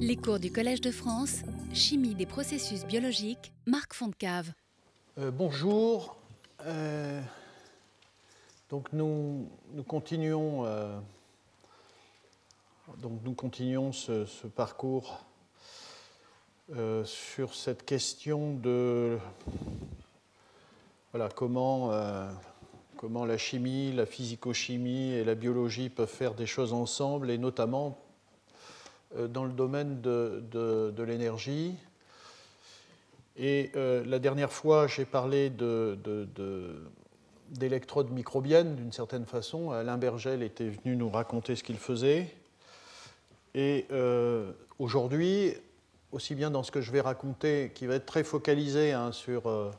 Les cours du Collège de France, Chimie des processus biologiques, Marc Fontcave. Euh, bonjour. Euh, donc nous, nous continuons, euh, donc nous continuons ce, parcours sur cette question de voilà, comment, comment la chimie, la physico-chimie et la biologie peuvent faire des choses ensemble, et notamment dans le domaine de, de- l'énergie. Et euh, la dernière fois, j'ai parlé de- de- de- d'électrodes microbiennes d'une certaine façon. Alain Bergel était venu nous raconter ce qu'il faisait. Et euh, aujourd'hui, aussi bien dans ce que je vais raconter, qui va être très focalisé hein, sur, euh,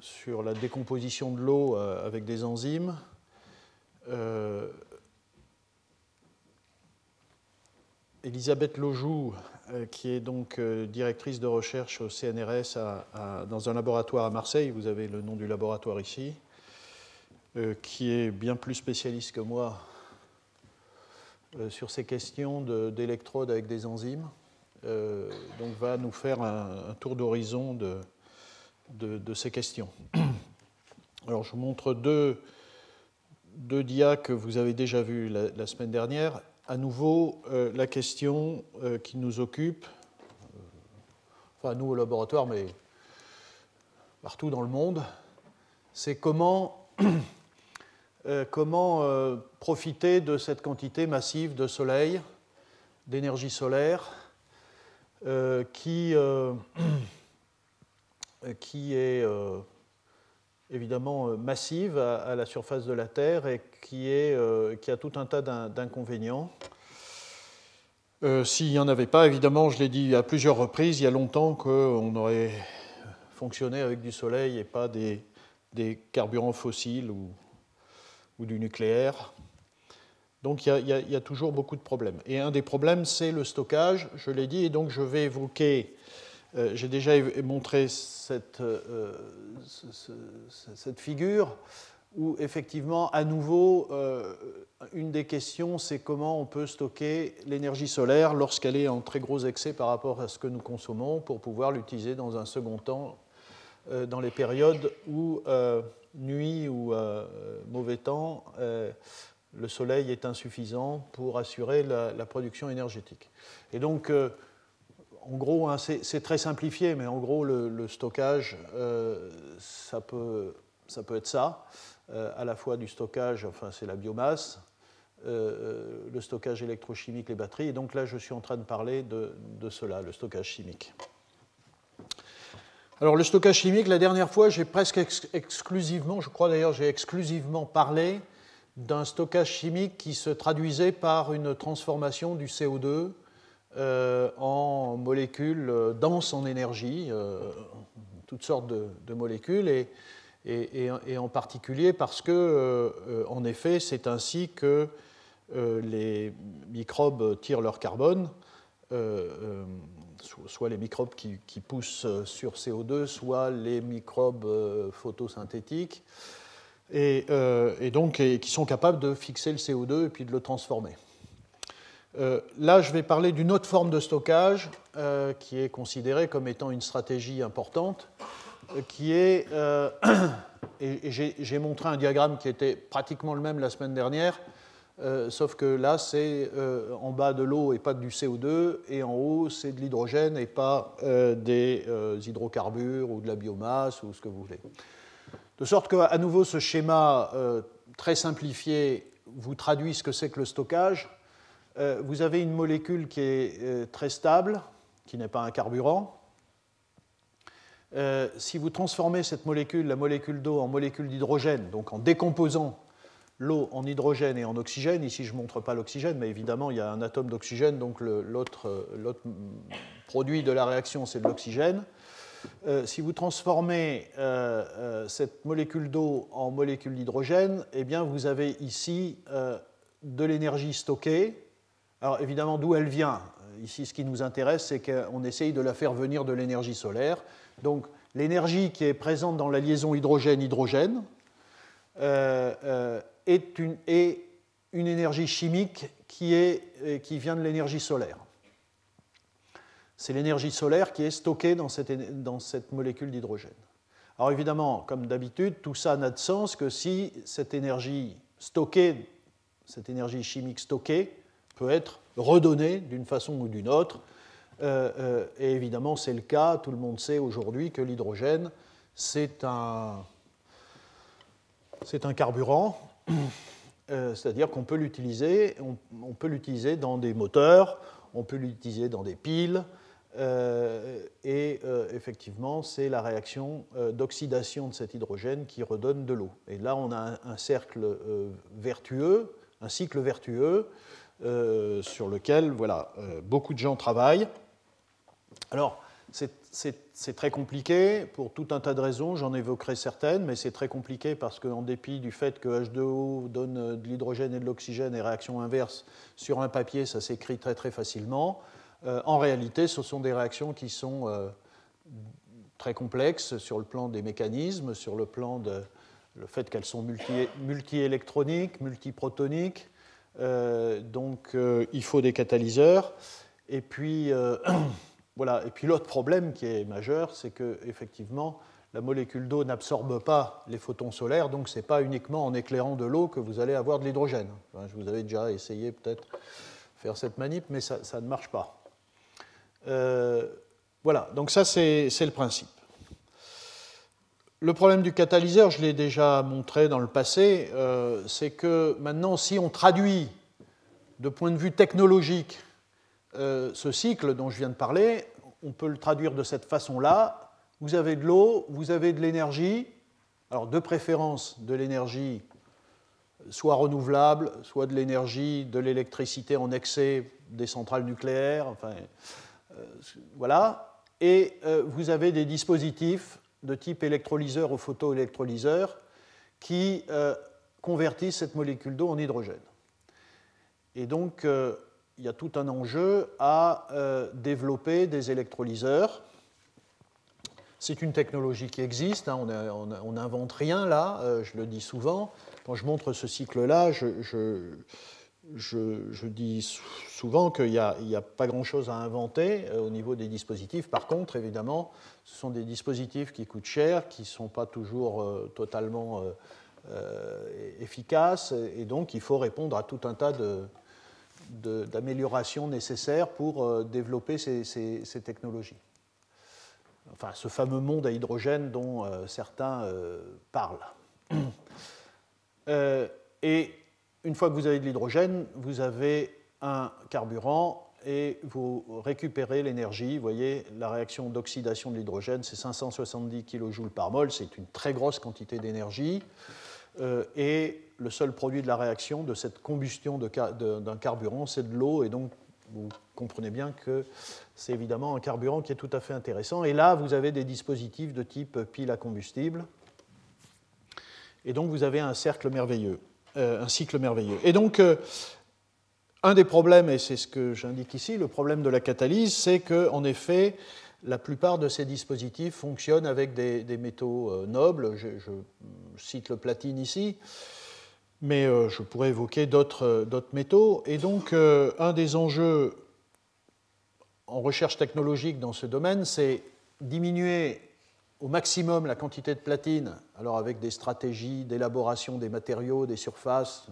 sur la décomposition de l'eau euh, avec des enzymes, euh, Elisabeth Lojoux, euh, qui est donc euh, directrice de recherche au CNRS dans un laboratoire à Marseille, vous avez le nom du laboratoire ici, euh, qui est bien plus spécialiste que moi sur ces questions de- d'électrodes avec des enzymes. Donc va nous faire un, tour d'horizon de, ces questions. Alors je vous montre deux, deux que vous avez déjà vus la semaine dernière. À nouveau, euh, la question euh, qui nous occupe, euh, enfin nous au laboratoire, mais partout dans le monde, c'est comment, profiter de cette quantité massive de soleil, d'énergie solaire, qui, est évidemment euh, massive à, la surface de la Terre et qui, est, euh, qui a tout un tas d'in- d'inconvénients. Euh, S'il n'y en avait pas, évidemment, je l'ai dit à plusieurs reprises, il y a longtemps qu'on aurait fonctionné avec du soleil et pas des, des carburants fossiles ou, ou du nucléaire. Donc a, il y a- il y a toujours beaucoup de problèmes. Et un des problèmes, c'est le stockage, je l'ai dit, et donc je vais évoquer, euh, j'ai déjà montré cette, euh, ce- ce- cette figure où effectivement, à nouveau, euh, une des questions, c'est comment on peut stocker l'énergie solaire lorsqu'elle est en très gros excès par rapport à ce que nous consommons pour pouvoir l'utiliser dans un second temps dans les périodes où nuit ou mauvais temps, le soleil est insuffisant pour assurer la, la production énergétique. Et donc, en gros, hein, c'est très simplifié, mais en gros, le, stockage, euh, ça, peut, être ça, euh, à la fois du stockage, enfin c'est la biomasse, euh, le stockage électrochimique, les batteries, et donc là, je suis en train de parler de, cela, le stockage chimique. Alors le stockage chimique, la dernière fois, j'ai presque ex- exclusivement, je crois d'ailleurs, j'ai exclusivement parlé d'un stockage chimique qui se traduisait par une transformation du CO2 euh, en molécules euh, denses en énergie, euh, toutes sortes de, molécules, et, en particulier parce que, en effet, c'est ainsi que les microbes tirent leur carbone, so- soit les microbes qui, qui poussent sur CO2, soit les microbes photosynthétiques, et, donc qui sont capables de fixer le CO2 et puis de le transformer. Euh, là, je vais parler d'une autre forme de stockage euh, qui est considérée comme étant une stratégie importante, euh, qui est, et, j'ai montré un diagramme qui était pratiquement le même la semaine dernière, sauf que là, c'est en bas de l'eau et pas du CO2, et en haut, c'est de l'hydrogène et pas des hydrocarbures ou de la biomasse ou ce que vous voulez. De sorte qu'à nouveau, ce schéma très simplifié vous traduit ce que c'est que le stockage. Euh, vous avez une molécule qui est euh, très stable, qui n'est pas un carburant. Euh, si vous transformez cette molécule, la molécule d'eau, en molécule d'hydrogène, donc en décomposant l'eau en hydrogène et en oxygène, ici je ne montre pas l'oxygène, mais évidemment il y a un atome d'oxygène, donc l'autre produit de la réaction c'est de l'oxygène. Si vous transformez cette molécule d'eau en molécule d'hydrogène, eh bien vous avez ici de l'énergie stockée. Alors évidemment, d'où elle vient? Ici, ce qui nous intéresse, c'est qu'on essaye de la faire venir de l'énergie solaire. Donc l'énergie qui est présente dans la liaison hydrogène-hydrogène euh, euh, est, une, énergie chimique qui, euh, vient de l'énergie solaire. c'est l'énergie solaire qui est stockée dans cette molécule d'hydrogène. Alors évidemment, comme d'habitude, tout ça n'a de sens que si cette énergie stockée, cette énergie chimique stockée, peut être redonnée d'une façon ou d'une autre. Euh, euh, et évidemment, c'est le cas. Tout le monde sait aujourd'hui que l'hydrogène, c'est un, c'est un carburant, euh, c'est-à-dire qu'on peut l'utiliser, on, peut l'utiliser dans des moteurs, on peut l'utiliser dans des piles, et effectivement, c'est la réaction d'oxydation de cet hydrogène qui redonne de l'eau. Et là, on a un cercle vertueux, un cycle vertueux, sur lequel voilà, beaucoup de gens travaillent. Alors, c'est très compliqué pour tout un tas de raisons, j'en évoquerai certaines, mais c'est très compliqué parce qu'en dépit du fait que H2O donne de l'hydrogène et de l'oxygène et réaction inverse sur un papier, ça s'écrit très très facilement. Euh, en réalité, ce sont des réactions qui sont euh, très complexes sur le plan des mécanismes, sur le plan de le fait qu'elles sont multi-électroniques, multi-protoniques. Euh, donc il faut des catalyseurs. Et puis Voilà. Et puis l'autre problème qui est majeur, c'est que effectivement, la molécule d'eau n'absorbe pas les photons solaires, donc ce n'est pas uniquement en éclairant de l'eau que vous allez avoir de l'hydrogène. je vous avais déjà essayé peut-être faire cette manip, mais ça, ne marche pas. Euh, voilà, donc ça c'est le principe. Le problème du catalyseur, je l'ai déjà montré dans le passé, euh, c'est que maintenant, si on traduit de point de vue technologique euh, ce cycle dont je viens de parler, on peut le traduire de cette façon-là. Vous avez de l'eau, vous avez de l'énergie, alors de préférence de l'énergie soit renouvelable, soit de l'énergie, de l'électricité en excès des centrales nucléaires, enfin, euh, voilà. Et vous avez des dispositifs de type électrolyseur ou photoélectrolyseur qui convertissent cette molécule d'eau en hydrogène. Et donc, il y a tout un enjeu à euh, développer des électrolyseurs. C'est une technologie qui existe, hein, on n'invente rien là, euh, je le dis souvent. Quand je montre ce cycle-là, je, dis souvent qu'il n'y a, pas grand-chose à inventer euh, au niveau des dispositifs. Par contre, évidemment, ce sont des dispositifs qui coûtent cher, qui ne sont pas toujours totalement efficaces, et donc il faut répondre à tout un tas de, d'amélioration nécessaires pour euh, développer ces, technologies. Enfin, ce fameux monde à hydrogène dont euh, certains euh, parlent. et une fois que vous avez de l'hydrogène, vous avez un carburant et vous récupérez l'énergie. Vous voyez, la réaction d'oxydation de l'hydrogène, c'est 570 kJ par mol, c'est une très grosse quantité d'énergie. et le seul produit de la réaction de cette combustion d'un carburant, c'est de l'eau, et donc vous comprenez bien que c'est évidemment un carburant qui est tout à fait intéressant. Et là, vous avez des dispositifs de type pile à combustible, et donc vous avez un cercle merveilleux, euh, un cycle merveilleux. Et donc, euh, un des problèmes, et c'est ce que j'indique ici, le problème de la catalyse, c'est qu'en effet, la plupart de ces dispositifs fonctionnent avec des, métaux euh, nobles. je, cite le platine ici mais euh, je pourrais évoquer euh, d'autres métaux. Et donc, euh, un des enjeux en recherche technologique dans ce domaine, c'est diminuer au maximum la quantité de platine, alors avec des stratégies d'élaboration des matériaux, des surfaces,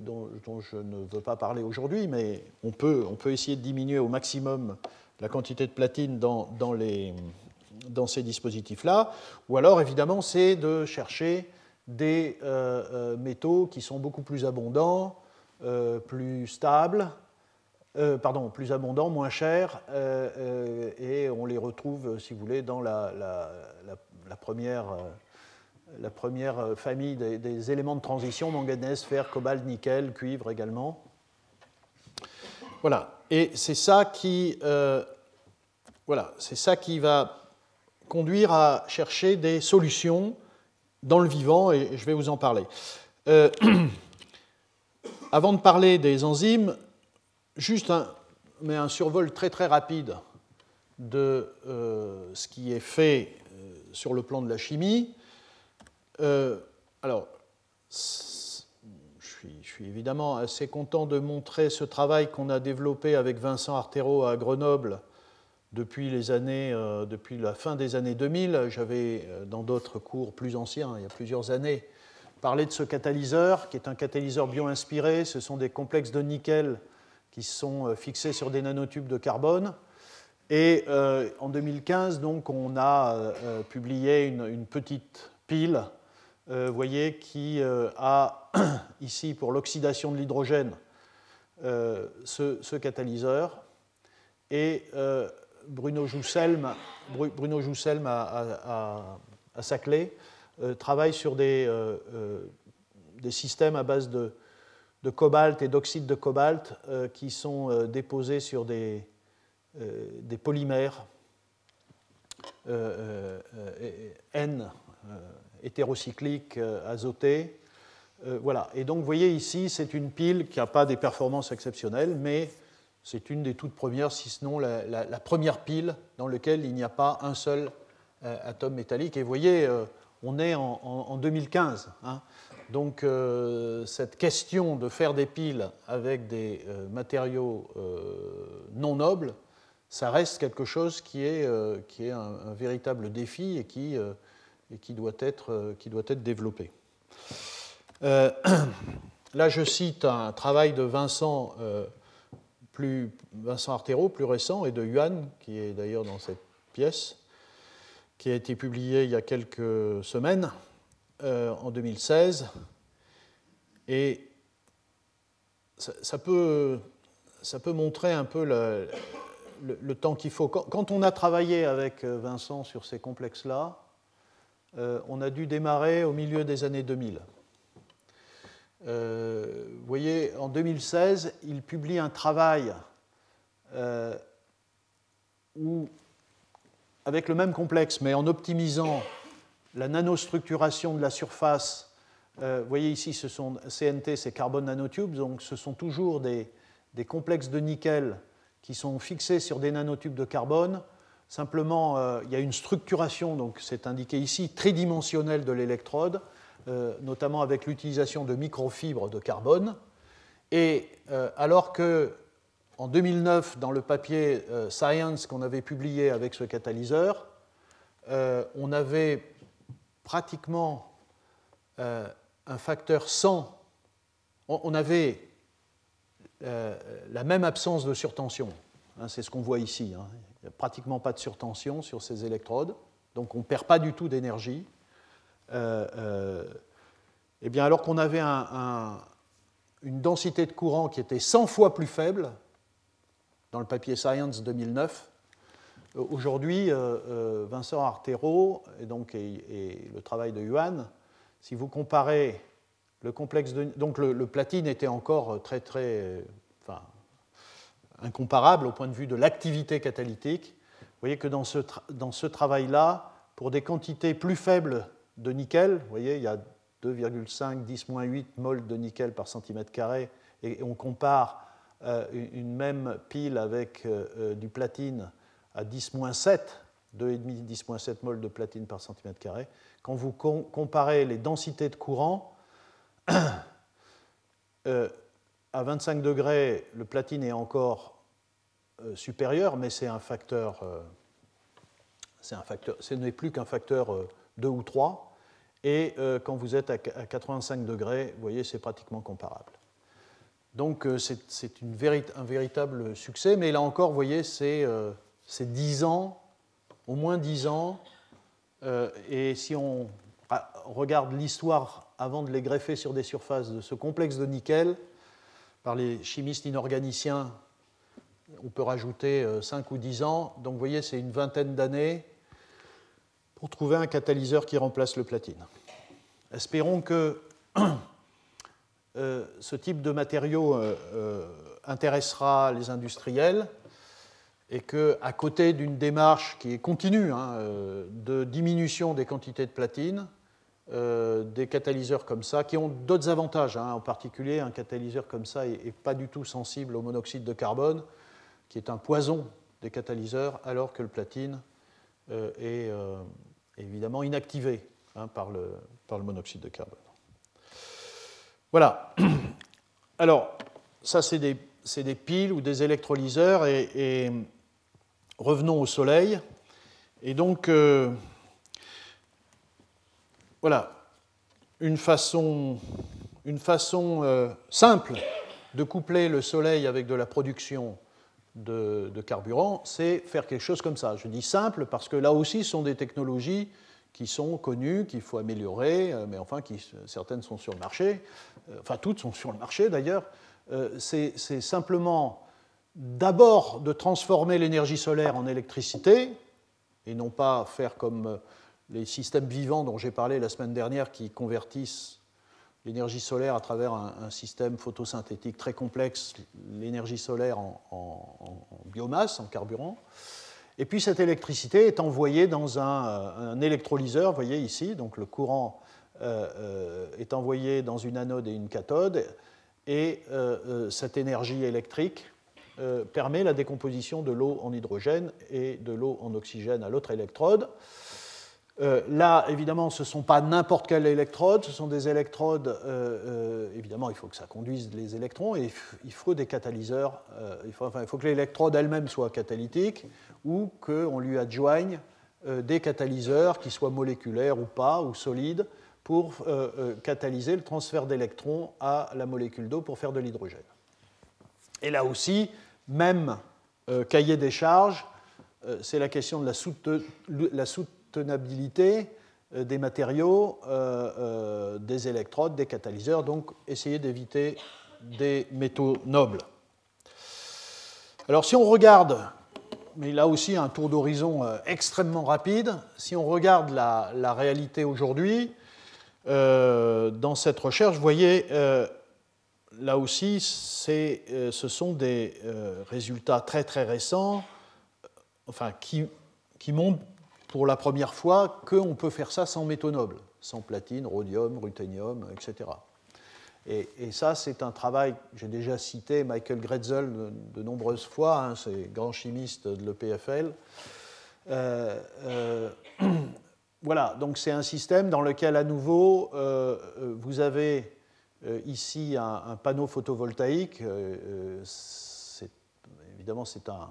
dont, je ne veux pas parler aujourd'hui, mais on peut, on peut, essayer de diminuer au maximum la quantité de platine dans, les, dans ces dispositifs-là. Ou alors, évidemment, c'est de chercher des euh, euh, métaux qui sont beaucoup plus abondants, euh, plus stables, pardon, plus abondants, moins chers, et on les retrouve, si vous voulez, dans la, première, la première, famille des, éléments de transition, manganèse, fer, cobalt, nickel, cuivre également. Voilà, et c'est ça qui, va conduire à chercher des solutions dans le vivant, et je vais vous en parler. Euh, avant de parler des enzymes, juste un, mais un survol très très rapide de euh, ce qui est fait euh, sur le plan de la chimie. alors, je suis, évidemment assez content de montrer ce travail qu'on a développé avec Vincent Artero à Grenoble depuis, les années, euh, depuis la fin des années 2000. J'avais, euh, dans d'autres cours plus anciens, il y a plusieurs années, parlé de ce catalyseur, qui est un catalyseur bio-inspiré. Ce sont des complexes de nickel qui sont euh, fixés sur des nanotubes de carbone. Et en 2015, donc, on a publié une, petite pile, vous voyez, qui a ici, pour l'oxydation de l'hydrogène, ce, catalyseur. Et Bruno Jousselm, Bruno Jousselm à, Saclay euh, travaille sur des, euh, euh, des, systèmes à base de, de cobalt et d'oxyde de cobalt qui sont déposés sur des, des polymères N hétérocycliques azotés. voilà. Et donc, vous voyez ici, c'est une pile qui n'a pas des performances exceptionnelles, mais c'est une des toutes premières, si ce n'est la, première pile dans laquelle il n'y a pas un seul euh, atome métallique. Et vous voyez, euh, on est en, 2015. Hein. Donc euh, cette question de faire des piles avec des matériaux non nobles, ça reste quelque chose qui est, un, véritable défi et qui, et qui, doit, être, qui doit être développé. là, je cite un travail de Vincent plus Vincent Artero, plus récent, et de Yuan, qui est d'ailleurs dans cette pièce, qui a été publié il y a quelques semaines, euh, en 2016. Et ça, peut, montrer un peu le, temps qu'il faut. Quand, on a travaillé avec Vincent sur ces complexes-là, euh, on a dû démarrer au milieu des années 2000. Euh, vous voyez, en 2016, il publie un travail euh, où, avec le même complexe, mais en optimisant la nanostructuration de la surface, euh, vous voyez ici, ce sont CNT, c'est carbone nanotubes, donc ce sont toujours des, des, complexes de nickel qui sont fixés sur des nanotubes de carbone. Simplement, il y a une structuration, donc c'est indiqué ici, tridimensionnelle de l'électrode. Euh, notamment avec l'utilisation de microfibres de carbone. Et euh, alors que en 2009, dans le papier euh, Science qu'on avait publié avec ce catalyseur, on avait pratiquement un facteur 100, on, avait la même absence de surtension. Hein, c'est ce qu'on voit ici. Hein. Il n'y a pratiquement pas de surtension sur ces électrodes, donc on ne perd pas du tout d'énergie. Euh, euh, eh bien, alors qu'on avait une densité de courant qui était 100 fois plus faible, dans le papier Science 2009, euh, aujourd'hui, Vincent Artero et, donc, le travail de Yuan, si vous comparez le complexe de. Donc le, platine était encore très, très. Incomparable au point de vue de l'activité catalytique. Vous voyez que dans ce, dans ce travail-là, pour des quantités plus faibles de nickel. Vous voyez, il y a 2,5, 10-8 mol de nickel par centimètre carré, et on compare euh, une même pile avec euh, euh, du platine à 10-7, 2,5, 10-7 mol de platine par centimètre carré. Quand vous comparez les densités de courant, à 25 degrés, le platine est encore supérieur, mais c'est un facteur, c'est un facteur, ce n'est plus qu'un facteur 2 ou 3. Et euh, quand vous êtes à 85 degrés, vous voyez, c'est pratiquement comparable. Donc euh, c'est un véritable succès, mais là encore, vous voyez, c'est 10 euh, ans, au moins 10 ans. et si on regarde l'histoire avant de les greffer sur des surfaces de ce complexe de nickel, par les chimistes inorganiciens, on peut rajouter 5 ou 10 ans. Donc vous voyez, c'est une vingtaine d'années pour trouver un catalyseur qui remplace le platine. Espérons que euh, ce type de matériau euh, euh, intéressera les industriels et qu'à côté d'une démarche qui est continue hein, de diminution des quantités de platine, des catalyseurs comme ça, qui ont d'autres avantages. Hein. en particulier, un catalyseur comme ça n'est pas du tout sensible au monoxyde de carbone, qui est un poison des catalyseurs, alors que le platine est évidemment inactivé hein, par, le, par le monoxyde de carbone. Voilà. alors, ça, c'est des, des, piles ou des électrolyseurs. Et, revenons au Soleil. Et donc, euh, voilà, une façon, une façon euh, simple de coupler le Soleil avec de la production de, carburant, c'est faire quelque chose comme ça. Je dis simple parce que là aussi, ce sont des technologies qui sont connues, qu'il faut améliorer, euh, mais enfin, qui, certaines sont sur le marché, enfin toutes sont sur le marché d'ailleurs. Euh, c'est simplement d'abord de transformer l'énergie solaire en électricité, et non pas faire comme les systèmes vivants dont j'ai parlé la semaine dernière qui convertissent l'énergie solaire à travers un, système photosynthétique très complexe, l'énergie solaire en, biomasse, en carburant. Et puis cette électricité est envoyée dans un, euh, électrolyseur, vous voyez ici, donc le courant euh, euh, est envoyé dans une anode et une cathode, et cette énergie électrique permet la décomposition de l'eau en hydrogène et de l'eau en oxygène à l'autre électrode. là, évidemment, ce ne sont pas n'importe quelle électrode, ce sont des électrodes, évidemment, il faut que ça conduise les électrons, et il faut des catalyseurs, il faut, il faut que l'électrode elle-même soit catalytique, ou qu'on lui adjoigne euh, des catalyseurs, qui soient moléculaires ou pas, ou solides, pour euh, euh, catalyser le transfert d'électrons à la molécule d'eau pour faire de l'hydrogène. Et là aussi, même cahier des charges, c'est la question de la, soutenabilité des matériaux, des électrodes, des catalyseurs, donc essayer d'éviter des métaux nobles. Alors si on regarde mais là aussi un tour d'horizon euh, extrêmement rapide. Si on regarde la, réalité aujourd'hui, euh, dans cette recherche, vous voyez, euh, là aussi, ce sont des résultats très très récents, enfin, qui, qui montrent pour la première fois qu'on peut faire ça sans métaux nobles, sans platine, rhodium, ruthénium, etc. Et, ça, c'est un travail, j'ai déjà cité Michael Gretzel de, nombreuses fois, hein, c'est grand chimiste de l'EPFL. Euh, euh, voilà, donc c'est un système dans lequel, à nouveau, euh, vous avez ici un, panneau photovoltaïque. évidemment, c'est un,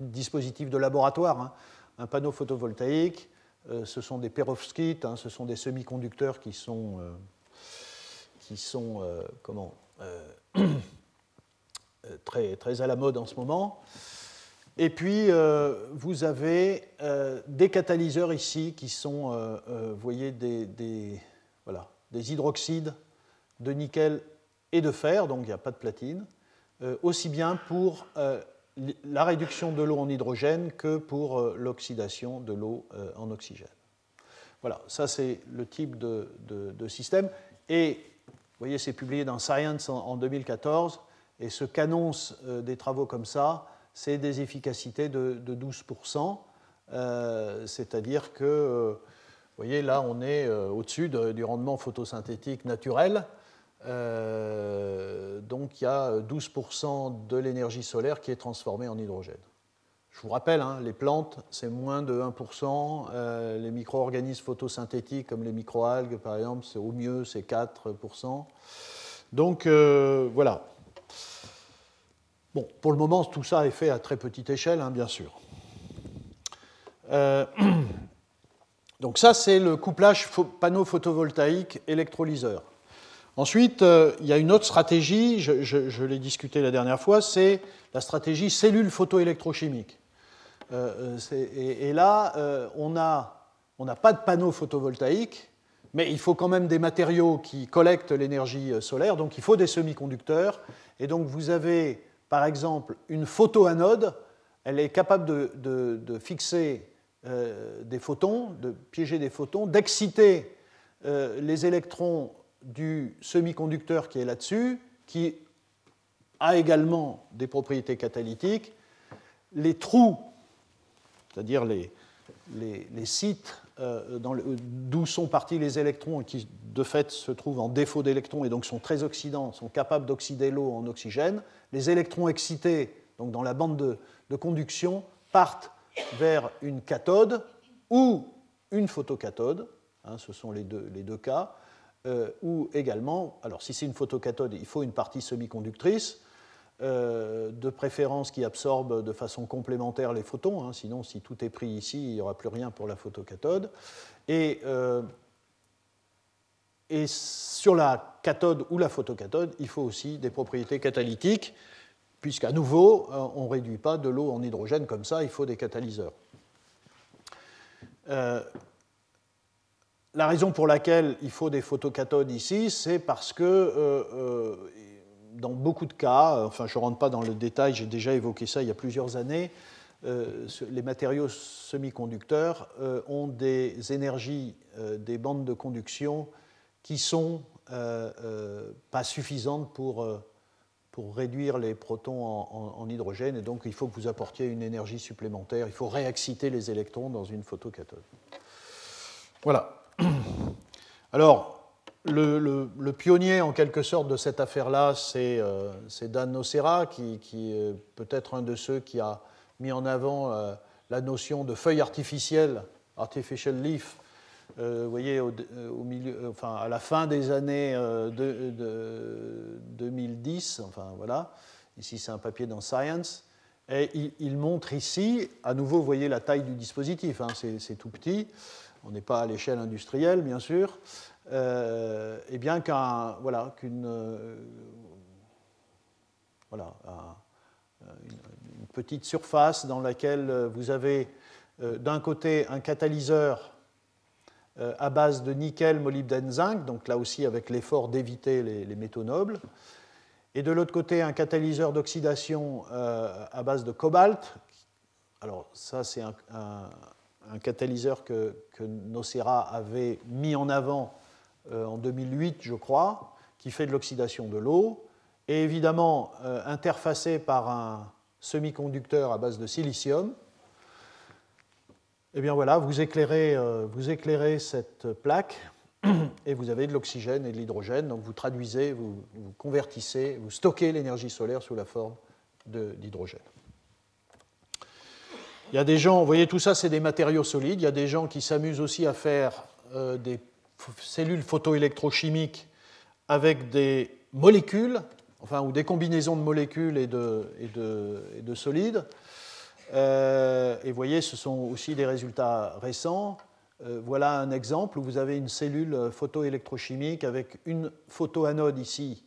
dispositif de laboratoire, hein. un panneau photovoltaïque. ce sont des perovskites, hein, ce sont des semi-conducteurs qui sont qui sont euh, comment, euh, euh, très, très à la mode en ce moment. Et puis, vous avez des catalyseurs ici qui sont, vous voyez, des, voilà, des hydroxydes de nickel et de fer, donc il n'y a pas de platine, aussi bien pour la réduction de l'eau en hydrogène que pour l'oxydation de l'eau en oxygène. Voilà, ça c'est le type de, système. Et vous voyez, c'est publié dans Science en, 2014, et ce qu'annoncent euh, des travaux comme ça, c'est des efficacités de, 12%, euh, c'est-à-dire que, euh, vous voyez, là, on est au-dessus du rendement photosynthétique naturel. donc il y a 12% de l'énergie solaire qui est transformée en hydrogène. Je vous rappelle, hein, les plantes, c'est moins de 1%. Euh, les micro-organismes photosynthétiques, comme les microalgues, par exemple, c'est au mieux, c'est 4%. Donc, euh, voilà. Bon, pour le moment, tout ça est fait à très petite échelle, hein, bien sûr. Euh, donc ça, c'est le couplage panneau photovoltaïque électrolyseur. Ensuite, il y a une autre stratégie, je, l'ai discuté la dernière fois, c'est la stratégie cellule photoélectrochimique. Euh, euh, et, là, euh, on n'a pas de panneau photovoltaïque, mais il faut quand même des matériaux qui collectent l'énergie solaire, donc il faut des semi-conducteurs. Et donc vous avez, par exemple, une photoanode, elle est capable de, fixer des photons, de piéger des photons, d'exciter les électrons du semi-conducteur qui est là-dessus, qui a également des propriétés catalytiques. Les trous c'est-à-dire les, sites euh, d'où sont partis les électrons qui de fait se trouvent en défaut d'électrons et donc sont très oxydants, sont capables d'oxyder l'eau en oxygène. Les électrons excités, donc dans la bande de, conduction, partent vers une cathode ou une photocathode, hein, ce sont les deux, les deux cas, ou également, alors si c'est une photocathode, il faut une partie semi-conductrice, de préférence qui absorbe de façon complémentaire les photons, hein, sinon si tout est pris ici, il n'y aura plus rien pour la photocathode. Et et sur la cathode ou la photocathode, il faut aussi des propriétés catalytiques, puisqu'à nouveau, euh, on ne réduit pas de l'eau en hydrogène comme ça, il faut des catalyseurs. Euh, la raison pour laquelle il faut des photocathodes ici, c'est parce que euh, dans beaucoup de cas, enfin je ne rentre pas dans le détail, j'ai déjà évoqué ça il y a plusieurs années, les matériaux semi-conducteurs ont des énergies des bandes de conduction qui sont euh, euh, pas suffisantes pour, euh, pour réduire les protons en, hydrogène, et donc il faut que vous apportiez une énergie supplémentaire, il faut réexciter les électrons dans une photocathode. Voilà. Alors, le, le, pionnier en quelque sorte de cette affaire-là, c'est Dan Nocera, qui, qui est peut-être un de ceux qui a mis en avant la notion de feuille artificielle, artificial leaf, euh, vous voyez, euh, enfin, à la fin des années euh, de, 2010, enfin voilà, ici c'est un papier dans Science, et il, montre ici, à nouveau, vous voyez la taille du dispositif, hein, c'est tout petit, on n'est pas à l'échelle industrielle, bien sûr, et bien qu'un, voilà, qu'une, voilà, petite surface dans laquelle vous avez d'un côté un catalyseur euh, à base de nickel, molybdène, zinc, donc là aussi avec l'effort d'éviter les, métaux nobles. Et de l'autre côté, un catalyseur d'oxydation euh, à base de cobalt. Alors ça, c'est un, catalyseur que, Nocera avait mis en avant euh, en 2008, je crois, qui fait de l'oxydation de l'eau, et évidemment interfacé par un semi-conducteur à base de silicium. Eh bien voilà, vous éclairez, euh, vous éclairez cette plaque et vous avez de l'oxygène et de l'hydrogène. Donc vous traduisez, vous, convertissez, vous stockez l'énergie solaire sous la forme d'hydrogène. Il y a des gens, vous voyez, tout ça, c'est des matériaux solides. Il y a des gens qui s'amusent aussi à faire euh, des cellules photoélectrochimiques avec des molécules, enfin, ou des combinaisons de molécules et de solides. Euh, et vous voyez, ce sont aussi des résultats récents. Euh, voilà un exemple où vous avez une cellule photoélectrochimique avec une photoanode ici,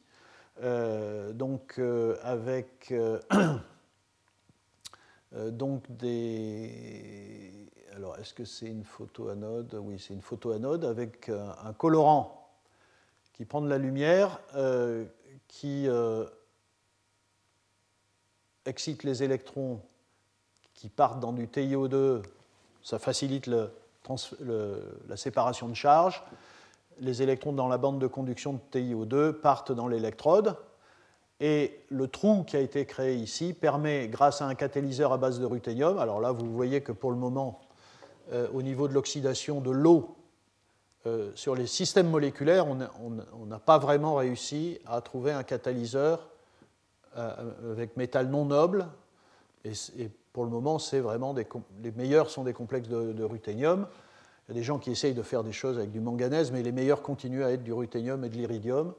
euh, donc avec donc des. Alors, est-ce que c'est une photoanode Oui, c'est une photoanode avec un colorant qui prend de la lumière, qui excite les électrons qui partent dans du TiO2, ça facilite la séparation de charge. Les électrons dans la bande de conduction de TiO2 partent dans l'électrode. Et le trou qui a été créé ici permet, grâce à un catalyseur à base de ruthénium, alors là vous voyez que pour le moment, euh, au niveau de l'oxydation de l'eau, euh, sur les systèmes moléculaires, on n'a pas vraiment réussi à trouver un catalyseur euh, avec métal non noble. Et pour le moment, c'est vraiment des, les meilleurs sont des complexes de, ruthénium. Il y a des gens qui essayent de faire des choses avec du manganèse, mais les meilleurs continuent à être du ruthénium et de l'iridium.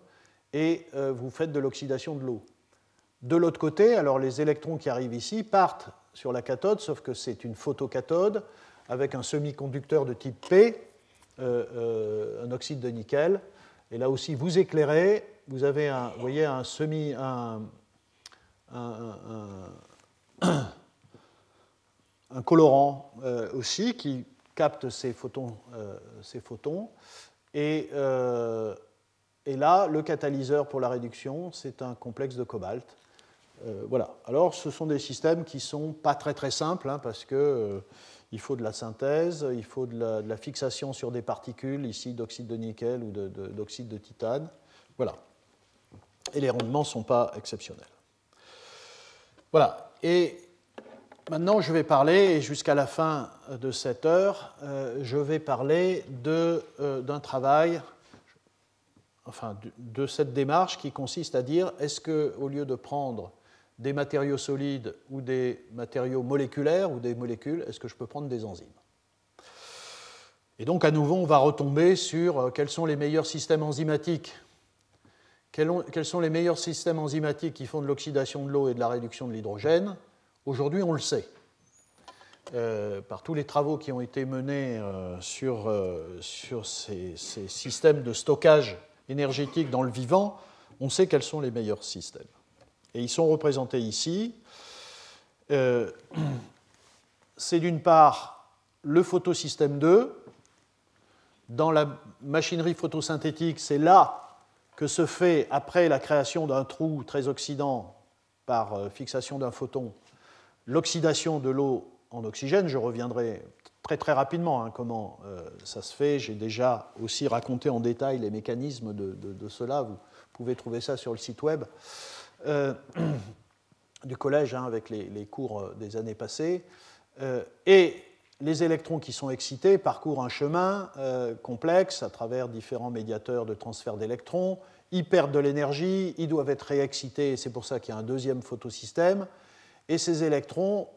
Et euh, vous faites de l'oxydation de l'eau. De l'autre côté, alors les électrons qui arrivent ici partent sur la cathode, sauf que c'est une photocathode avec un semi-conducteur de type P, euh, euh, un oxyde de nickel. Et là aussi, vous éclairez, vous avez un, vous voyez, un semi, un, colorant euh, aussi qui capte ces photons. Euh, photons. Et, euh, et, là, le catalyseur pour la réduction, c'est un complexe de cobalt. voilà. Alors, ce sont des systèmes qui ne sont pas très très simples hein, parce que il faut de la synthèse, il faut de la, fixation sur des particules, ici d'oxyde de nickel ou d'oxyde de, de, titane. Voilà. Et les rendements ne sont pas exceptionnels. Voilà. Et Maintenant, je vais parler, et jusqu'à la fin de cette heure, euh, je vais parler euh, d'un travail, enfin de, cette démarche qui consiste à dire est-ce que, au lieu de prendre des matériaux solides ou des matériaux moléculaires ou des molécules, est-ce que je peux prendre des enzymes? Et donc à nouveau, on va retomber sur quels sont les meilleurs systèmes enzymatiques? Quels, sont les meilleurs systèmes enzymatiques qui font de l'oxydation de l'eau et de la réduction de l'hydrogène? Aujourd'hui, on le sait. Euh, par tous les travaux qui ont été menés euh, sur, euh, sur ces, systèmes de stockage énergétique dans le vivant, on sait quels sont les meilleurs systèmes. Et ils sont représentés ici. C'est d'une part le photosystème 2. Dans la machinerie photosynthétique, c'est là que se fait après la création d'un trou très oxydant par fixation d'un photon, l'oxydation de l'eau en oxygène. Je reviendrai très très rapidement hein, comment euh, ça se fait. J'ai déjà aussi raconté en détail les mécanismes de, cela. Vous pouvez trouver ça sur le site web euh, du collège hein, avec les, cours des années passées. et les électrons qui sont excités parcourent un chemin euh, complexe à travers différents médiateurs de transfert d'électrons. Ils perdent de l'énergie, ils doivent être réexcités, c'est pour ça qu'il y a un deuxième photosystème. Et ces électrons,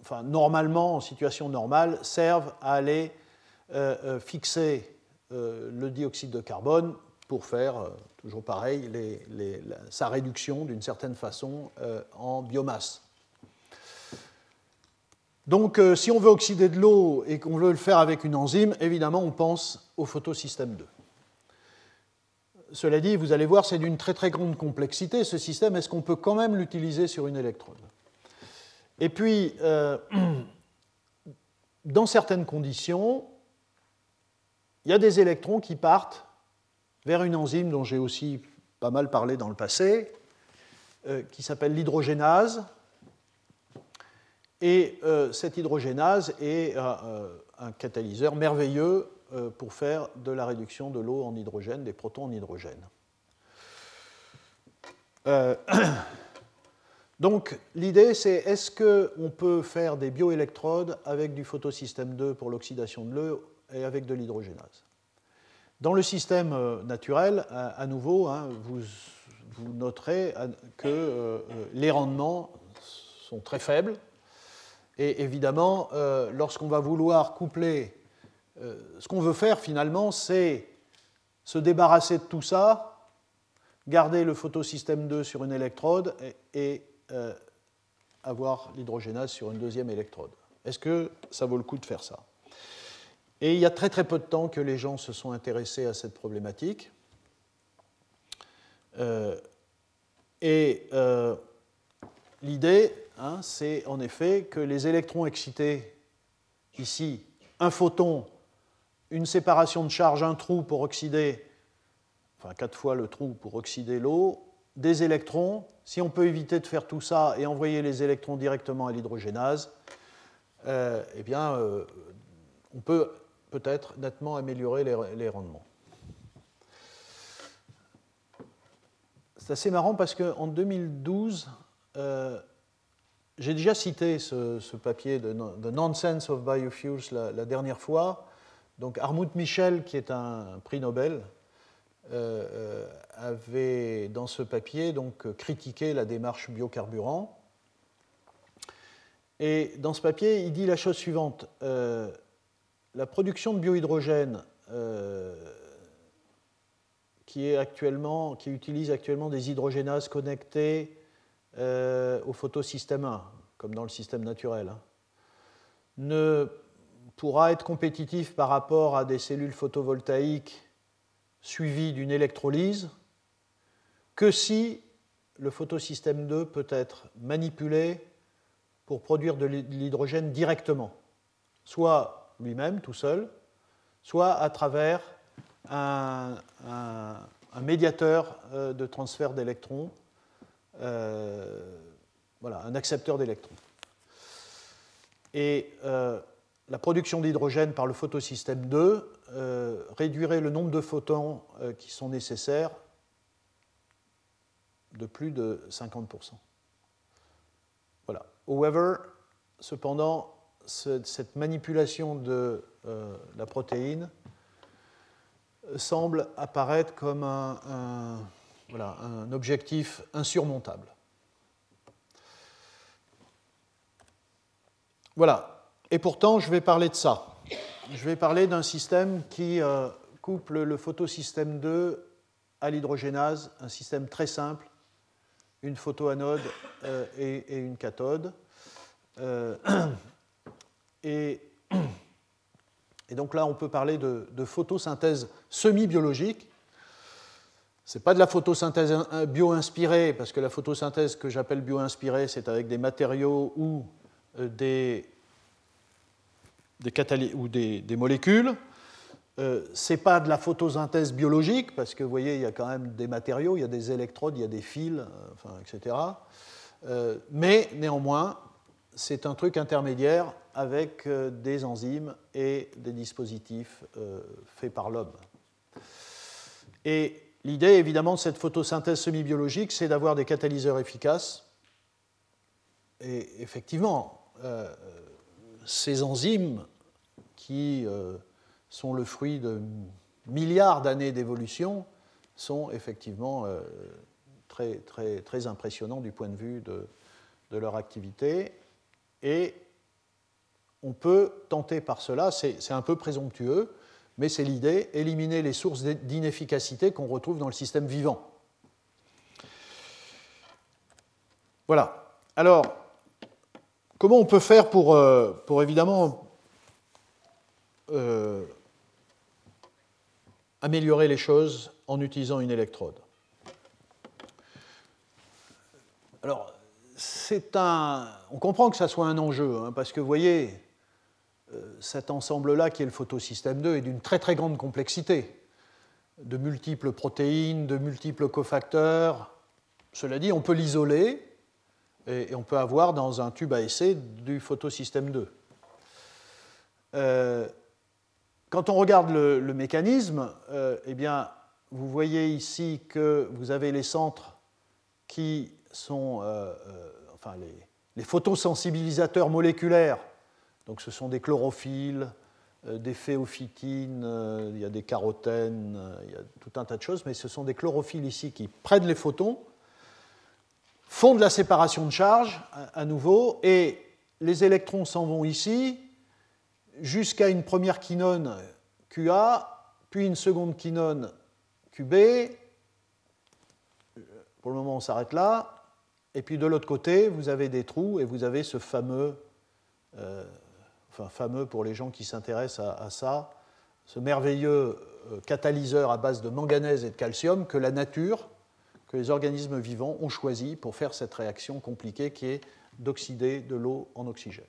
enfin, normalement, en situation normale, servent à aller euh, euh, fixer le dioxyde de carbone pour faire, toujours pareil, sa réduction d'une certaine façon en biomasse. Donc, euh, si on veut oxyder de l'eau et qu'on veut le faire avec une enzyme, évidemment, on pense au photosystème 2. Cela dit, vous allez voir, c'est d'une très très grande complexité ce système. Est-ce qu'on peut quand même l'utiliser sur une électrode? Et puis, euh, dans certaines conditions, il y a des électrons qui partent vers une enzyme dont j'ai aussi pas mal parlé dans le passé, euh, qui s'appelle l'hydrogénase et euh, cette hydrogénase est un catalyseur merveilleux pour faire de la réduction de l'eau en hydrogène, des protons en hydrogène. donc l'idée c'est est-ce qu'on peut faire des bioélectrodes avec du photosystème 2 pour l'oxydation de l'eau et avec de l'hydrogénase? Dans le système naturel, à, nouveau, hein, vous, noterez que les rendements sont très faibles. Et évidemment, euh, lorsqu'on va vouloir coupler, euh, ce qu'on veut faire finalement, c'est se débarrasser de tout ça, garder le photosystème 2 sur une électrode et, euh, avoir l'hydrogénase sur une deuxième électrode. Est-ce que ça vaut le coup de faire ça? Et il y a très très peu de temps que les gens se sont intéressés à cette problématique. et l'idée, Hein, c'est en effet que les électrons excités, ici, un photon, une séparation de charge, un trou pour oxyder, enfin quatre fois le trou pour oxyder l'eau, des électrons, si on peut éviter de faire tout ça et envoyer les électrons directement à l'hydrogénase, euh, eh bien, euh, on peut peut-être nettement améliorer les, rendements. C'est assez marrant parce qu'en 2012, j'ai déjà cité ce, papier de The Nonsense of Biofuels la, dernière fois. Donc Armut Michel, qui est un prix Nobel, euh, euh, avait dans ce papier donc critiqué la démarche biocarburant. Et dans ce papier, il dit la chose suivante euh, la production de biohydrogène qui, est actuellement, qui utilise actuellement des hydrogénases connectées euh, au photosystème 1, comme dans le système naturel, hein, ne pourra être compétitif par rapport à des cellules photovoltaïques suivies d'une électrolyse que si le photosystème 2 peut être manipulé pour produire de l'hydrogène directement, soit lui-même tout seul, soit à travers un médiateur euh, de transfert d'électrons euh, voilà, un accepteur d'électrons. Et euh, la production d'hydrogène par le photosystème 2 euh, réduirait le nombre de photons qui sont nécessaires de plus de 50%. Voilà. However, cependant, cette manipulation de la protéine semble apparaître comme un un objectif insurmontable. Voilà. Et pourtant, je vais parler de ça. je vais parler d'un système qui euh, couple le photosystème 2 à l'hydrogénase, un système très simple, une photoanode euh, et, une cathode. Euh, et, donc là, on peut parler de, photosynthèse semi-biologique. Ce n'est pas de la photosynthèse bio-inspirée, parce que la photosynthèse que j'appelle bio-inspirée, c'est avec des matériaux ou des, des, ou des, molécules. Euh, ce n'est pas de la photosynthèse biologique, parce que vous voyez, il y a quand même des matériaux, il y a des électrodes, il y a des fils, euh, enfin, etc. Euh, mais néanmoins, c'est un truc intermédiaire avec des enzymes et des dispositifs faits par l'homme. Et l'idée, évidemment, de cette photosynthèse semi-biologique, c'est d'avoir des catalyseurs efficaces. Et effectivement, ces enzymes qui euh, sont le fruit de milliards d'années d'évolution sont effectivement euh, très, très, très impressionnants du point de vue de, de leur activité. Et on peut tenter par cela, c'est un peu présomptueux, mais c'est l'idée, éliminer les sources d'inefficacité qu'on retrouve dans le système vivant. Voilà. Alors, Comment on peut faire pour, euh, évidemment euh, améliorer les choses en utilisant une électrode? Alors, c'est un. On comprend que ça soit un enjeu, hein, parce que vous voyez, euh, cet ensemble-là, qui est le photosystème 2, est d'une très très grande complexité, de multiples protéines, de multiples cofacteurs. Cela dit, on peut l'isoler, et, on peut avoir dans un tube à essai du photosystème 2. Euh, quand on regarde le, mécanisme, euh, eh bien, vous voyez ici que vous avez les centres qui sont euh, enfin les, les, photosensibilisateurs moléculaires. Donc ce sont des chlorophylles, des phéophytines, il y a des carotènes, il y a tout un tas de choses, mais ce sont des chlorophylles ici qui prennent les photons font de la séparation de charge à nouveau, et les électrons s'en vont ici jusqu'à une première quinone QA, puis une seconde quinone QB. Pour le moment, on s'arrête là. Et puis de l'autre côté, vous avez des trous et vous avez ce fameux, euh, enfin fameux pour les gens qui s'intéressent à, ça, ce merveilleux euh, catalyseur à base de manganèse et de calcium que la nature que les organismes vivants ont choisi pour faire cette réaction compliquée qui est d'oxyder de l'eau en oxygène.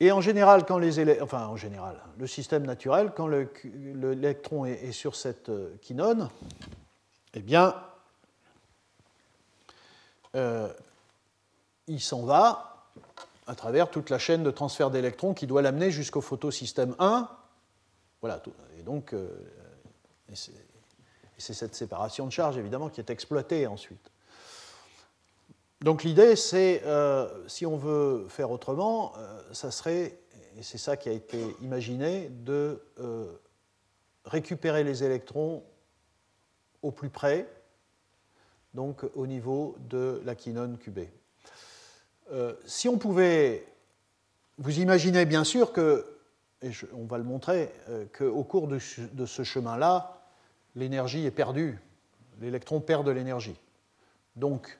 Et en général, quand les enfin en général, le système naturel, quand l'électron est, sur cette euh, quinone, eh bien, euh, il s'en va à travers toute la chaîne de transfert d'électrons qui doit l'amener jusqu'au photosystème 1. Voilà, et donc, euh, c'est cette séparation de charge, évidemment, qui est exploitée ensuite. Donc l'idée, c'est, euh, si on veut faire autrement, euh, ça serait, et c'est ça qui a été imaginé, de euh, récupérer les électrons au plus près, donc au niveau de la quinone QB. si on pouvait, vous imaginez bien sûr que, et on va le montrer, qu'au cours de ce chemin-là, l'énergie est perdue, l'électron perd de l'énergie. Donc,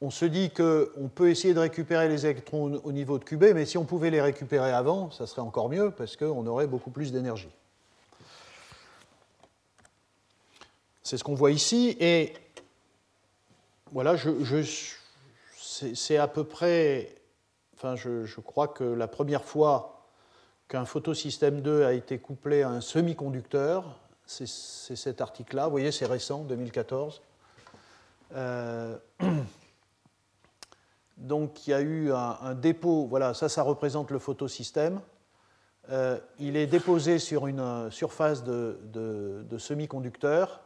on se dit qu'on peut essayer de récupérer les électrons au niveau de QB, mais si on pouvait les récupérer avant, ça serait encore mieux parce qu'on aurait beaucoup plus d'énergie. C'est ce qu'on voit ici, et voilà, c'est à peu près, enfin, je, je, crois que la première fois qu'un photosystème 2 a été couplé à un semi-conducteur, c'est cet article-là. Vous voyez, c'est récent, 2014. Euh, donc il y a eu un, dépôt, voilà, ça, ça représente le photosystème. Euh, il est déposé sur une surface de, semi-conducteur.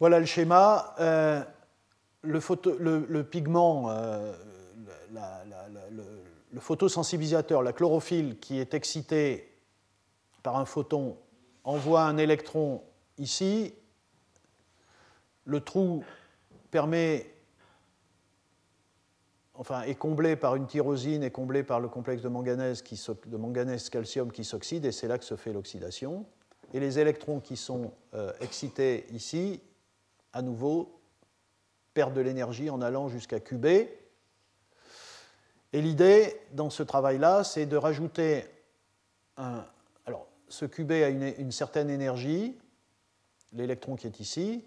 Voilà le schéma. Euh, le, pigment, le photosensibilisateur, la chlorophylle qui est excitée par un photon envoie un électron ici, le trou permet, enfin, est comblé par une tyrosine, est comblé par le complexe de manganèse, calcium qui s'oxyde, et c'est là que se fait l'oxydation. Et les électrons qui sont euh, excités ici, à nouveau, perdent de l'énergie en allant jusqu'à QB. Et l'idée dans ce travail-là, c'est de rajouter un. Ce QB a une, certaine énergie, l'électron qui est ici,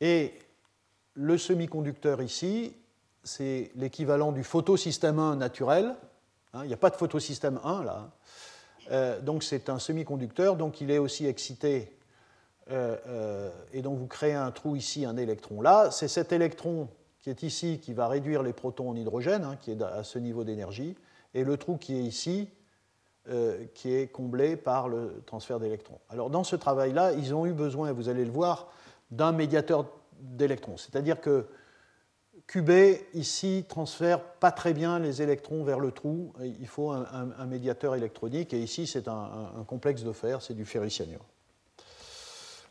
et le semi-conducteur ici, c'est l'équivalent du photosystème 1 naturel. Hein, il n'y a pas de photosystème 1 là. Euh, donc c'est un semi-conducteur, donc il est aussi excité. Euh, euh, et donc vous créez un trou ici, un électron là. C'est cet électron qui est ici qui va réduire les protons en hydrogène, hein, qui est à ce niveau d'énergie. Et le trou qui est ici, qui est comblé par le transfert d'électrons. Alors dans ce travail-là, ils ont eu besoin, et vous allez le voir, d'un médiateur d'électrons. C'est-à-dire que QB, ici, transfère pas très bien les électrons vers le trou. Il faut un, médiateur électronique. Et ici, c'est un, complexe de fer, c'est du ferricyanure.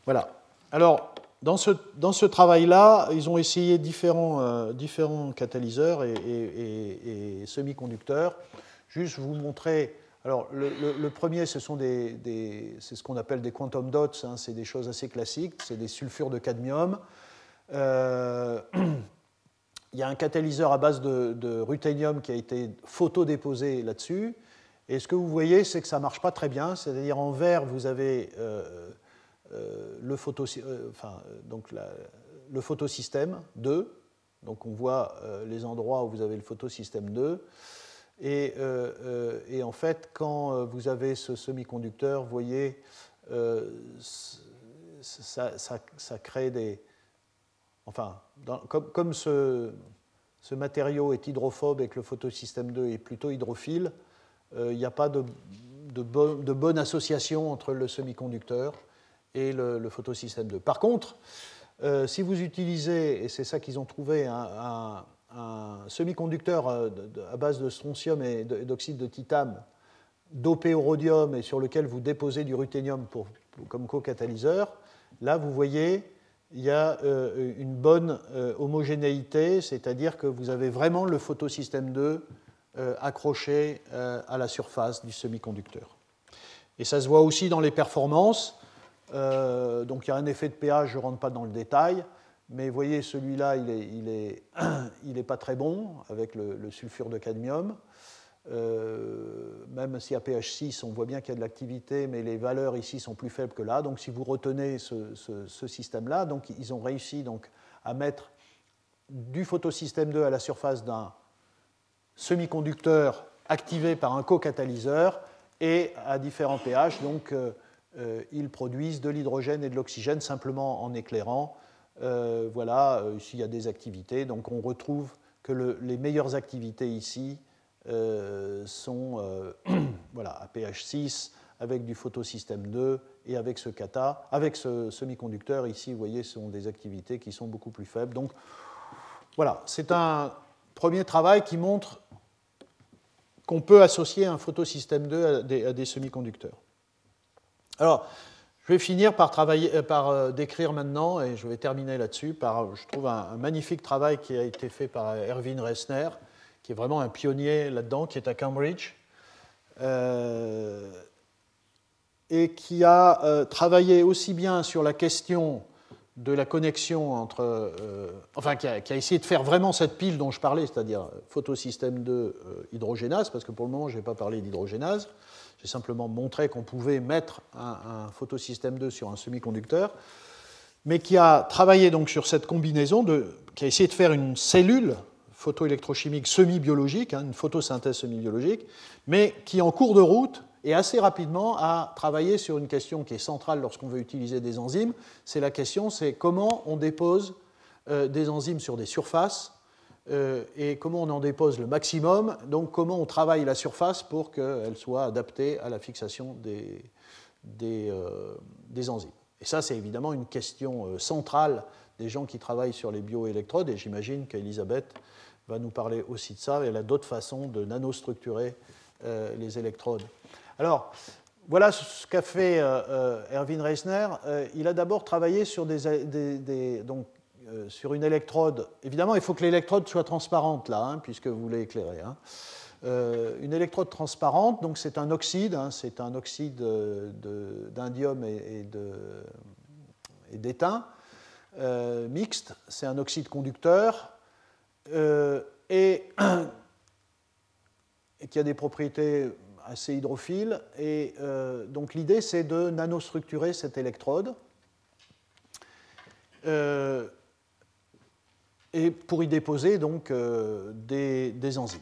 Voilà. Alors, dans ce, dans ce travail-là, ils ont essayé différents, euh, différents catalyseurs et, semi-conducteurs. Juste vous montrer. Alors, le, premier, ce sont des, c'est ce qu'on appelle des quantum dots. Hein, c'est des choses assez classiques. C'est des sulfures de cadmium. Euh, il y a un catalyseur à base de, ruthénium qui a été photodéposé là-dessus. Et ce que vous voyez, c'est que ça ne marche pas très bien. C'est-à-dire en vert, vous avez euh, euh, le, photo, donc le photosystème 2. Donc on voit les endroits où vous avez le photosystème 2. Et, et en fait, quand vous avez ce semi-conducteur, vous voyez, ça, crée des, enfin, comme, ce, matériau est hydrophobe et que le photosystème 2 est plutôt hydrophile, euh, il n'y a pas de, bonne association entre le semi-conducteur et le, photosystème 2. Par contre, euh, si vous utilisez, et c'est ça qu'ils ont trouvé, un, semi-conducteur euh, à base de strontium et d'oxyde de titane dopé au rhodium et sur lequel vous déposez du ruthénium comme co-catalyseur, là vous voyez il y a euh, une bonne euh, homogénéité, c'est-à-dire que vous avez vraiment le photosystème 2 euh, accroché à la surface du semi-conducteur. Et ça se voit aussi dans les performances. donc il y a un effet de pH, je ne rentre pas dans le détail, mais vous voyez, celui-là, il n'est est, pas très bon avec le sulfure de cadmium. Euh, même si à pH 6, on voit bien qu'il y a de l'activité, mais les valeurs ici sont plus faibles que là. Donc si vous retenez ce, système-là, donc ils ont réussi donc, à mettre du photosystème 2 à la surface d'un semi-conducteur activé par un co-catalyseur et à différents pH. Donc euh, euh, ils produisent de l'hydrogène et de l'oxygène simplement en éclairant. Voilà, ici il y a des activités. Donc on retrouve que les meilleures activités ici euh, sont euh, voilà, à pH 6 avec du photosystème 2 et avec ce kata, avec ce semi-conducteur ici, vous voyez, ce sont des activités qui sont beaucoup plus faibles. Donc voilà, c'est un premier travail qui montre qu'on peut associer un photosystème 2 à des, semi-conducteurs. Alors, je vais finir par, euh, par décrire maintenant, et je vais terminer là-dessus, par, je trouve, un, magnifique travail qui a été fait par Erwin Ressner, qui est vraiment un pionnier là-dedans, qui est à Cambridge, euh, et qui a euh, travaillé aussi bien sur la question de la connexion entre. Euh, enfin, qui a, essayé de faire vraiment cette pile dont je parlais, c'est-à-dire photosystème de hydrogénase, parce que pour le moment, je n'ai pas parlé d'hydrogénase. J'ai simplement montré qu'on pouvait mettre un, photosystème 2 sur un semi-conducteur, mais qui a travaillé donc sur cette combinaison, de, qui a essayé de faire une cellule photoélectrochimique semi-biologique, hein, une photosynthèse semi-biologique, mais qui en cours de route et assez rapidement a travaillé sur une question qui est centrale lorsqu'on veut utiliser des enzymes. C'est la question, c'est comment on dépose euh, des enzymes sur des surfaces et comment on en dépose le maximum. Donc comment on travaille la surface pour qu'elle soit adaptée à la fixation des, des, euh, des enzymes. Et ça, c'est évidemment une question centrale des gens qui travaillent sur les bioélectrodes, et j'imagine qu'Elisabeth va nous parler aussi de ça. Elle a d'autres façons de nanostructurer euh, les électrodes. Alors, voilà ce qu'a fait euh, euh, Erwin Reisner. il a d'abord travaillé sur des, donc, sur une électrode, évidemment, il faut que l'électrode soit transparente là, hein, puisque vous voulez éclairer. Hein. une électrode transparente, donc c'est un oxyde, hein, c'est un oxyde d'indium et, d'étain mixte, c'est un oxyde conducteur et qui a des propriétés assez hydrophiles. Et donc l'idée, c'est de nanostructurer cette électrode euh, et pour y déposer donc euh, des, enzymes.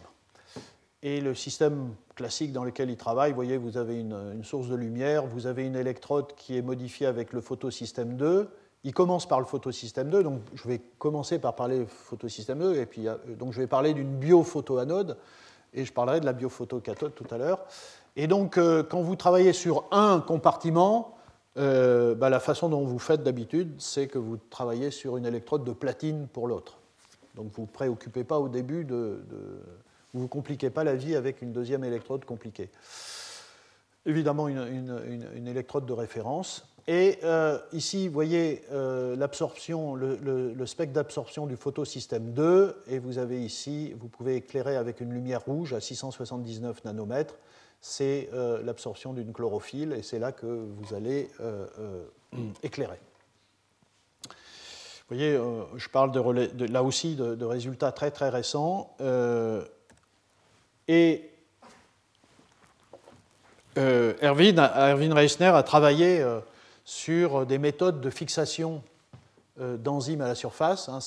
Et le système classique dans lequel il travaille, vous voyez, vous avez une, source de lumière, vous avez une électrode qui est modifiée avec le photosystème 2. Il commence par le photosystème 2, donc je vais commencer par parler photosystème 2, et puis euh, donc je vais parler d'une biophotoanode, et je parlerai de la biophotocathode tout à l'heure. Et donc, quand vous travaillez sur un compartiment, euh, bah, la façon dont vous faites d'habitude, c'est que vous travaillez sur une électrode de platine pour l'autre. Donc vous ne vous préoccupez pas au début de, Vous compliquez pas la vie avec une deuxième électrode compliquée. Évidemment, une, électrode de référence. Et euh, ici, vous voyez euh, l'absorption, le, spectre d'absorption du photosystème 2, et vous avez ici, vous pouvez éclairer avec une lumière rouge à 679 nanomètres c'est euh, l'absorption d'une chlorophylle et c'est là que vous allez éclairer. Vous voyez, je parle là aussi de, résultats très très récents. et Erwin, Erwin, Reisner a travaillé sur des méthodes de fixation d'enzymes à la surface. Hein,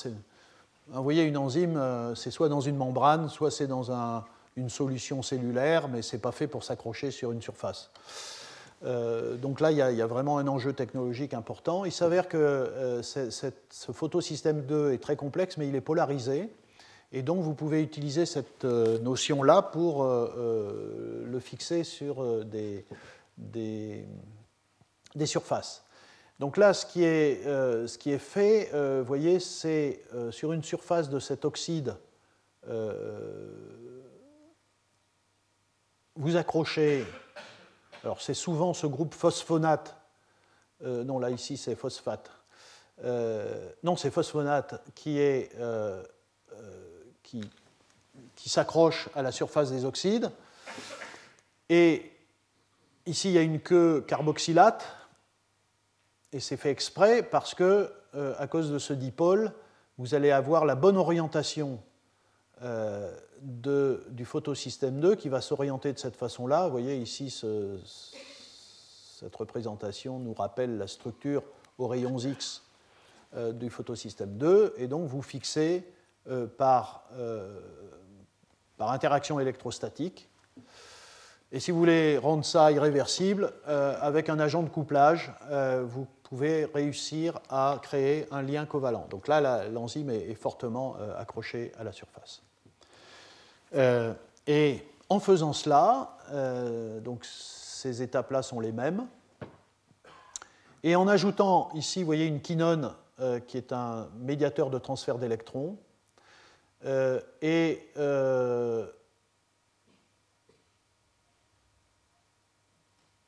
vous voyez, une enzyme, c'est soit dans une membrane, soit c'est dans un, une solution cellulaire, mais ce n'est pas fait pour s'accrocher sur une surface. Euh, donc là, il y, a, vraiment un enjeu technologique important. Il s'avère que euh, ce photosystème 2 est très complexe, mais il est polarisé. Et donc, vous pouvez utiliser cette euh, notion-là pour le fixer sur des, surfaces. Donc là, ce qui est, ce qui est fait, vous voyez, c'est sur une surface de cet oxyde vous accrochez, alors c'est souvent ce groupe phosphonate, euh, non là ici c'est phosphate, euh, non c'est phosphonate euh, qui s'accroche à la surface des oxydes, et ici il y a une queue carboxylate, et c'est fait exprès parce que à cause de ce dipôle, vous allez avoir la bonne orientation du photosystème 2 qui va s'orienter de cette façon-là. Vous voyez ici, cette représentation nous rappelle la structure aux rayons X euh, du photosystème 2, et donc vous fixez euh, par, euh, par interaction électrostatique. Et si vous voulez rendre ça irréversible, avec un agent de couplage, vous pouvez réussir à créer un lien covalent. Donc là, l'enzyme est fortement accrochée à la surface. Euh, et en faisant cela, euh, donc ces étapes-là sont les mêmes. Et en ajoutant ici, vous voyez une quinone euh, qui est un médiateur de transfert d'électrons. et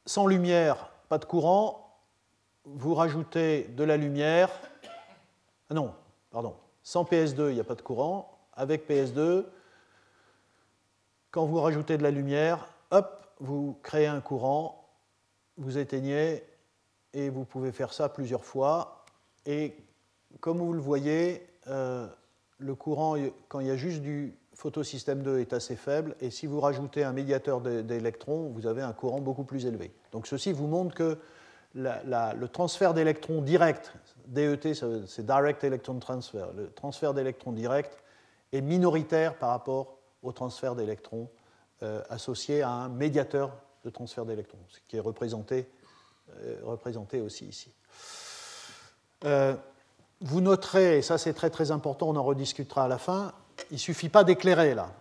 sans lumière, pas de courant. Vous rajoutez de la lumière. Ah non, pardon. Sans PS2, il n'y a pas de courant. Avec PS2, quand vous rajoutez de la lumière, hop, vous créez un courant, vous éteignez, et vous pouvez faire ça plusieurs fois. Et comme vous le voyez, euh, le courant, quand il y a juste du photosystème 2, est assez faible. Et si vous rajoutez un médiateur d'électrons, vous avez un courant beaucoup plus élevé. Donc ceci vous montre que le transfert d'électrons direct, DET, c'est Direct Electron Transfer, le transfert d'électrons direct est minoritaire par rapport au transfert d'électrons euh, associé à un médiateur de transfert d'électrons, ce qui est représenté, euh, aussi ici. Euh, vous noterez, et ça c'est très très important, on en rediscutera à la fin, il ne suffit pas d'éclairer là.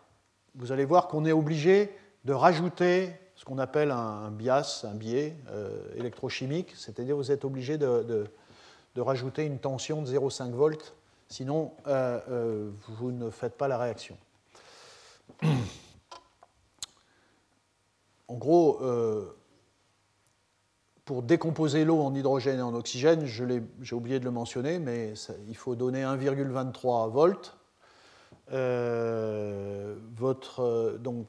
Vous allez voir qu'on est obligé de rajouter ce qu'on appelle un, bias, un biais électrochimique, c'est-à-dire vous êtes obligé de, rajouter une tension de 0,5 volts, sinon vous ne faites pas la réaction. En gros, euh, pour décomposer l'eau en hydrogène et en oxygène, j'ai oublié de le mentionner, mais il faut donner 1,23 volts. Euh, votre, euh, donc,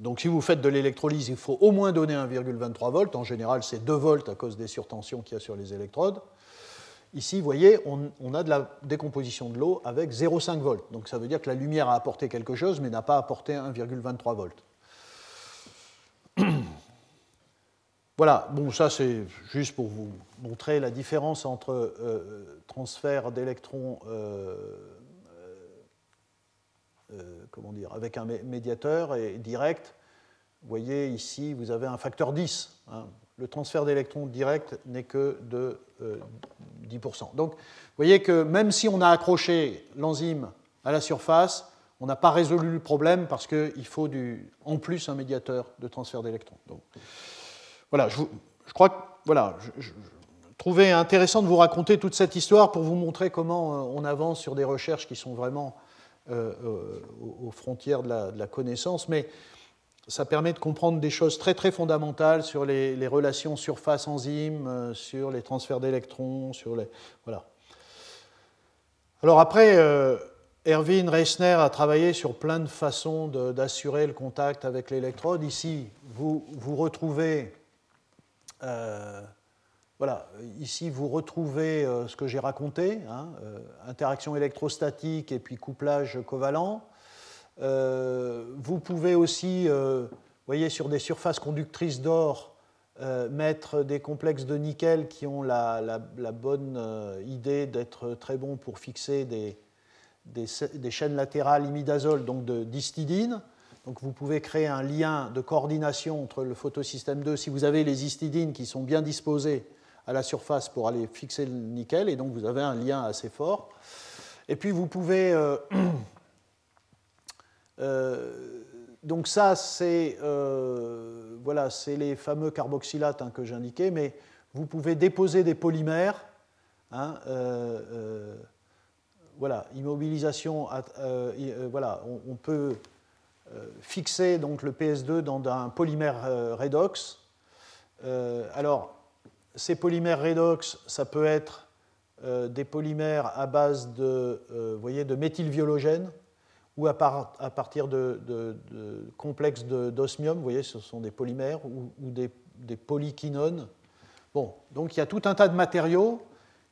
donc si vous faites de l'électrolyse, il faut au moins donner 1,23 volts. En général, c'est 2 volts à cause des surtensions qu'il y a sur les électrodes. Ici, vous voyez, on, a de la décomposition de l'eau avec 0,5 volts. Donc ça veut dire que la lumière a apporté quelque chose, mais n'a pas apporté 1,23 volts. Voilà, bon, ça c'est juste pour vous montrer la différence entre euh, transfert d'électrons euh, comment dire, avec un médiateur et direct. Vous voyez ici, vous avez un facteur 10. Hein. Le transfert d'électrons direct n'est que de 10%. Donc, vous voyez que même si on a accroché l'enzyme à la surface, on n'a pas résolu le problème parce qu'il faut en plus un médiateur de transfert d'électrons. Voilà, je, crois que voilà, je, trouvais intéressant de vous raconter toute cette histoire pour vous montrer comment euh, on avance sur des recherches qui sont vraiment euh, euh, aux frontières de la, connaissance, mais ça permet de comprendre des choses très très fondamentales sur les, relations surface-enzyme, sur les transferts d'électrons, sur les voilà. Alors après, Erwin Reisner a travaillé sur plein de façons d'assurer le contact avec l'électrode. Ici, vous, vous retrouvez euh, ici vous retrouvez euh, ce que j'ai raconté, hein, euh, interaction électrostatique et puis couplage covalent. vous pouvez aussi, voyez, sur des surfaces conductrices d'or, mettre des complexes de nickel qui ont la, bonne idée d'être très bons pour fixer des, des, chaînes latérales imidazole, donc de d'histidine. Donc vous pouvez créer un lien de coordination entre le photosystème 2 si vous avez les histidines qui sont bien disposées à la surface pour aller fixer le nickel, et donc vous avez un lien assez fort. Et puis vous pouvez... Euh, euh, donc ça, c'est euh, voilà, les fameux carboxylates hein, que j'indiquais, mais vous pouvez déposer des polymères. Hein, voilà, immobilisation, voilà, on peut euh, fixer donc le PS2 dans un polymère euh, redox. Euh, alors, ces polymères redox, ça peut être des polymères à base de, voyez, de méthylviologène ou à, partir de, complexes d'osmium, vous voyez, ce sont des polymères ou, des, des, polyquinones. Bon, donc il y a tout un tas de matériaux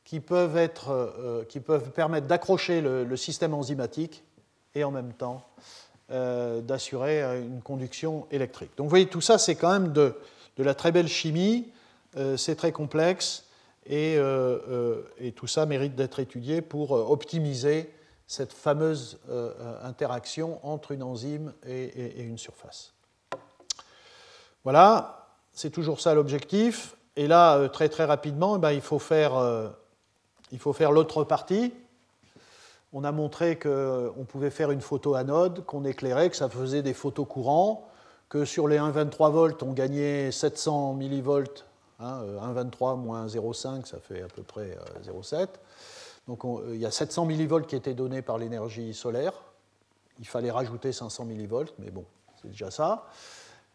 qui peuvent, être, qui peuvent permettre d'accrocher le, système enzymatique et en même temps euh, d'assurer euh, une conduction électrique. Donc vous voyez, tout ça, c'est quand même de, la très belle chimie, euh, c'est très complexe, et, tout ça mérite d'être étudié pour optimiser cette fameuse interaction entre une enzyme et, une surface. Voilà, c'est toujours ça l'objectif. Et là, très très rapidement, eh ben, il faut faire, faire l'autre partie on a montré qu'on pouvait faire une photo anode, qu'on éclairait, que ça faisait des photos courants, que sur les 1,23 volts, on gagnait 700 millivolts. 1,23 hein, moins 0,5, ça fait à peu près 0,7. Euh, Donc il y a 700 millivolts qui étaient donnés par l'énergie solaire. Il fallait rajouter 500 millivolts, mais bon, c'est déjà ça.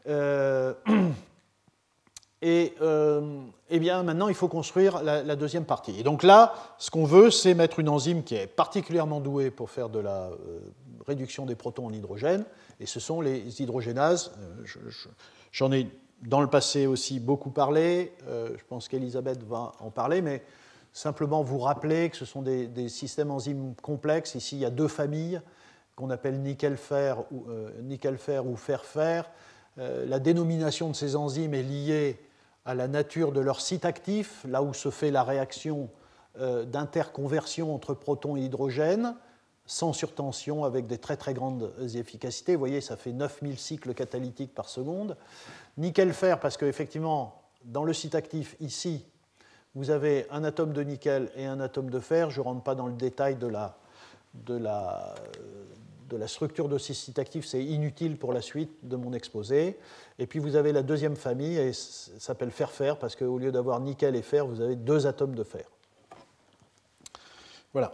Euh, et euh, eh bien, maintenant, il faut construire la, deuxième partie. Et donc là, ce qu'on veut, c'est mettre une enzyme qui est particulièrement douée pour faire de la euh, réduction des protons en hydrogène, et ce sont les hydrogénases. Euh, j'en ai dans le passé aussi beaucoup parlé, je pense qu'Elisabeth va en parler, mais simplement vous rappeler que ce sont des, systèmes enzymes complexes. Ici, il y a deux familles qu'on appelle nickel-fer ou, nickel ou fer-fer. la dénomination de ces enzymes est liée à la nature de leur site actif, là où se fait la réaction euh, d'interconversion entre protons et hydrogène, sans surtension, avec des très très grandes efficacités. Vous voyez, ça fait 9000 cycles catalytiques par seconde. Nickel-fer, parce qu'effectivement, dans le site actif, ici, vous avez un atome de nickel et un atome de fer. Je ne rentre pas dans le détail de la, de la, de la structure de ces sites actifs, c'est inutile pour la suite de mon exposé. Et puis vous avez la deuxième famille, et ça s'appelle fer-fer, parce qu'au lieu d'avoir nickel et fer, vous avez deux atomes de fer. Voilà.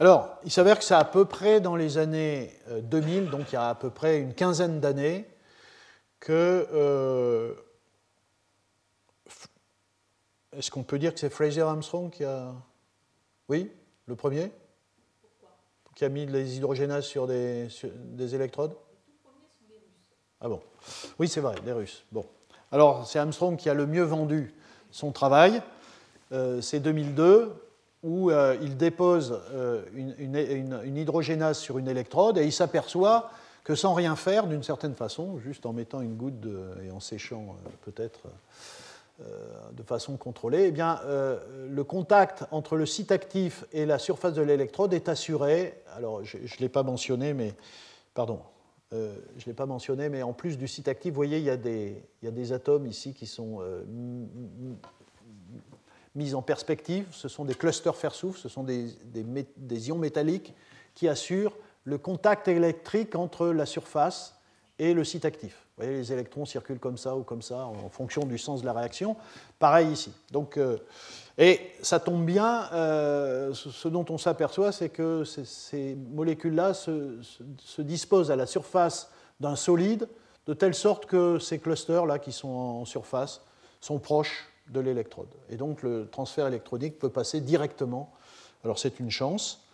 Alors, il s'avère que c'est à peu près dans les années 2000, euh, donc il y a à peu près une quinzaine d'années, que euh, est-ce qu'on peut dire que c'est Fraser Armstrong qui a. Oui, le premier? Qui a mis les hydrogénases sur des, des électrodes? Ah bon Oui, c'est vrai, les Russes. Bon. Alors, c'est Armstrong qui a le mieux vendu son travail. Euh, c'est 2002, où euh, il dépose euh, une, hydrogénase sur une électrode et il s'aperçoit que sans rien faire, d'une certaine façon, juste en mettant une goutte et en séchant peut-être de façon contrôlée, eh bien, le contact entre le site actif et la surface de l'électrode est assuré. Alors, je ne l'ai pas mentionné, mais pardon, je ne l'ai pas mentionné, mais en plus du site actif, vous voyez, il y a des atomes ici qui sont mis en perspective. Ce sont des clusters fer-soufre, ce sont des, ions métalliques qui assurent le contact électrique entre la surface et le site actif. Vous voyez, les électrons circulent comme ça ou comme ça en fonction du sens de la réaction. Pareil ici. Donc, euh, et ça tombe bien, euh, ce dont on s'aperçoit, c'est que ces molécules-là se, disposent à la surface d'un solide, de telle sorte que ces clusters-là qui sont en surface sont proches de l'électrode. Et donc le transfert électronique peut passer directement. Alors c'est une chance.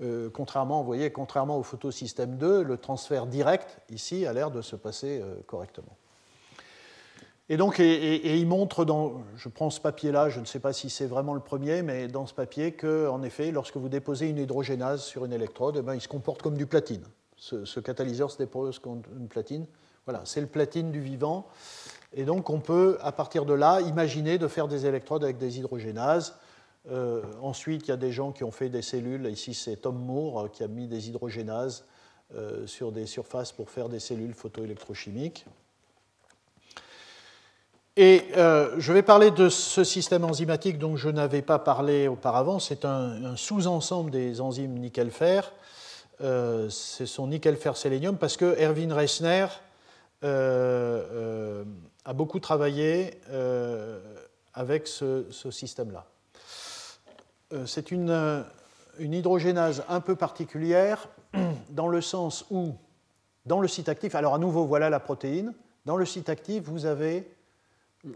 Euh, contrairement, voyez, contrairement au photosystème 2, le transfert direct ici a l'air de se passer euh, correctement. Et donc, et, il montre dans, je prends ce papier-là, je ne sais pas si c'est vraiment le premier, mais dans ce papier que, en effet, lorsque vous déposez une hydrogénase sur une électrode, eh bien, il se comporte comme du platine. Ce, ce catalyseur se dépose comme une platine. Voilà, c'est le platine du vivant. Et donc on peut, à partir de là, imaginer de faire des électrodes avec des hydrogénases. Euh, ensuite, il y a des gens qui ont fait des cellules. Ici, c'est Tom Moore euh, qui a mis des hydrogénases euh, sur des surfaces pour faire des cellules photoélectrochimiques. Et je vais parler de ce système enzymatique dont je n'avais pas parlé auparavant. C'est un, sous-ensemble des enzymes nickel-fer. c'est son nickel-fer-sélénium parce que Erwin Reissner a beaucoup travaillé euh, avec ce, système-là. Euh, c'est une, une, hydrogénase un peu particulière dans le sens où, dans le site actif, alors à nouveau, voilà la protéine, dans le site actif, vous avez,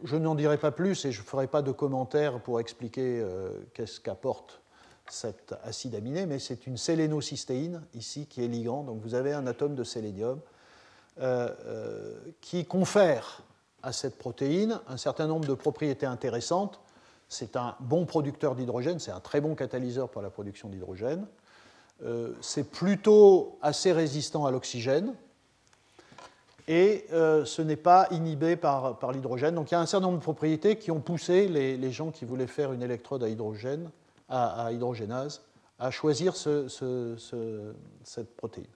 je n'en dirai pas plus et je ne ferai pas de commentaires pour expliquer euh, qu'est-ce qu'apporte cet acide aminé, mais c'est une sélénocystéine ici qui est ligand, donc vous avez un atome de sélénium qui confère à cette protéine un certain nombre de propriétés intéressantes. C'est un bon producteur d'hydrogène, c'est un très bon catalyseur pour la production d'hydrogène. Euh, c'est plutôt assez résistant à l'oxygène et euh, ce n'est pas inhibé par, par l'hydrogène. Donc il y a un certain nombre de propriétés qui ont poussé les, gens qui voulaient faire une électrode à hydrogène, à, hydrogénase, à choisir cette protéine.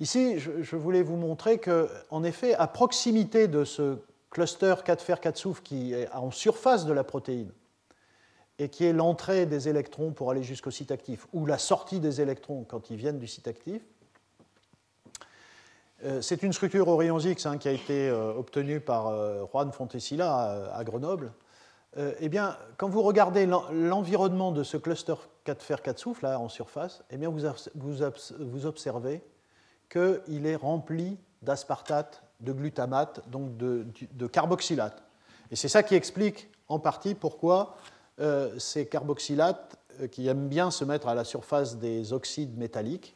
Ici, je, voulais vous montrer qu'en effet, à proximité de ce cluster 4 fer 4 soufre qui est en surface de la protéine et qui est l'entrée des électrons pour aller jusqu'au site actif ou la sortie des électrons quand ils viennent du site actif, euh, c'est une structure Orion X hein, qui a été euh, obtenue par euh, Juan Fontesilla à, Grenoble. eh bien, quand vous regardez l'environnement de ce cluster 4 fer 4 soufre là en surface, eh bien, vous observez qu'il est rempli d'aspartate, de glutamate, donc de, carboxylate. Et c'est ça qui explique en partie pourquoi euh, ces carboxylates, euh, qui aiment bien se mettre à la surface des oxydes métalliques,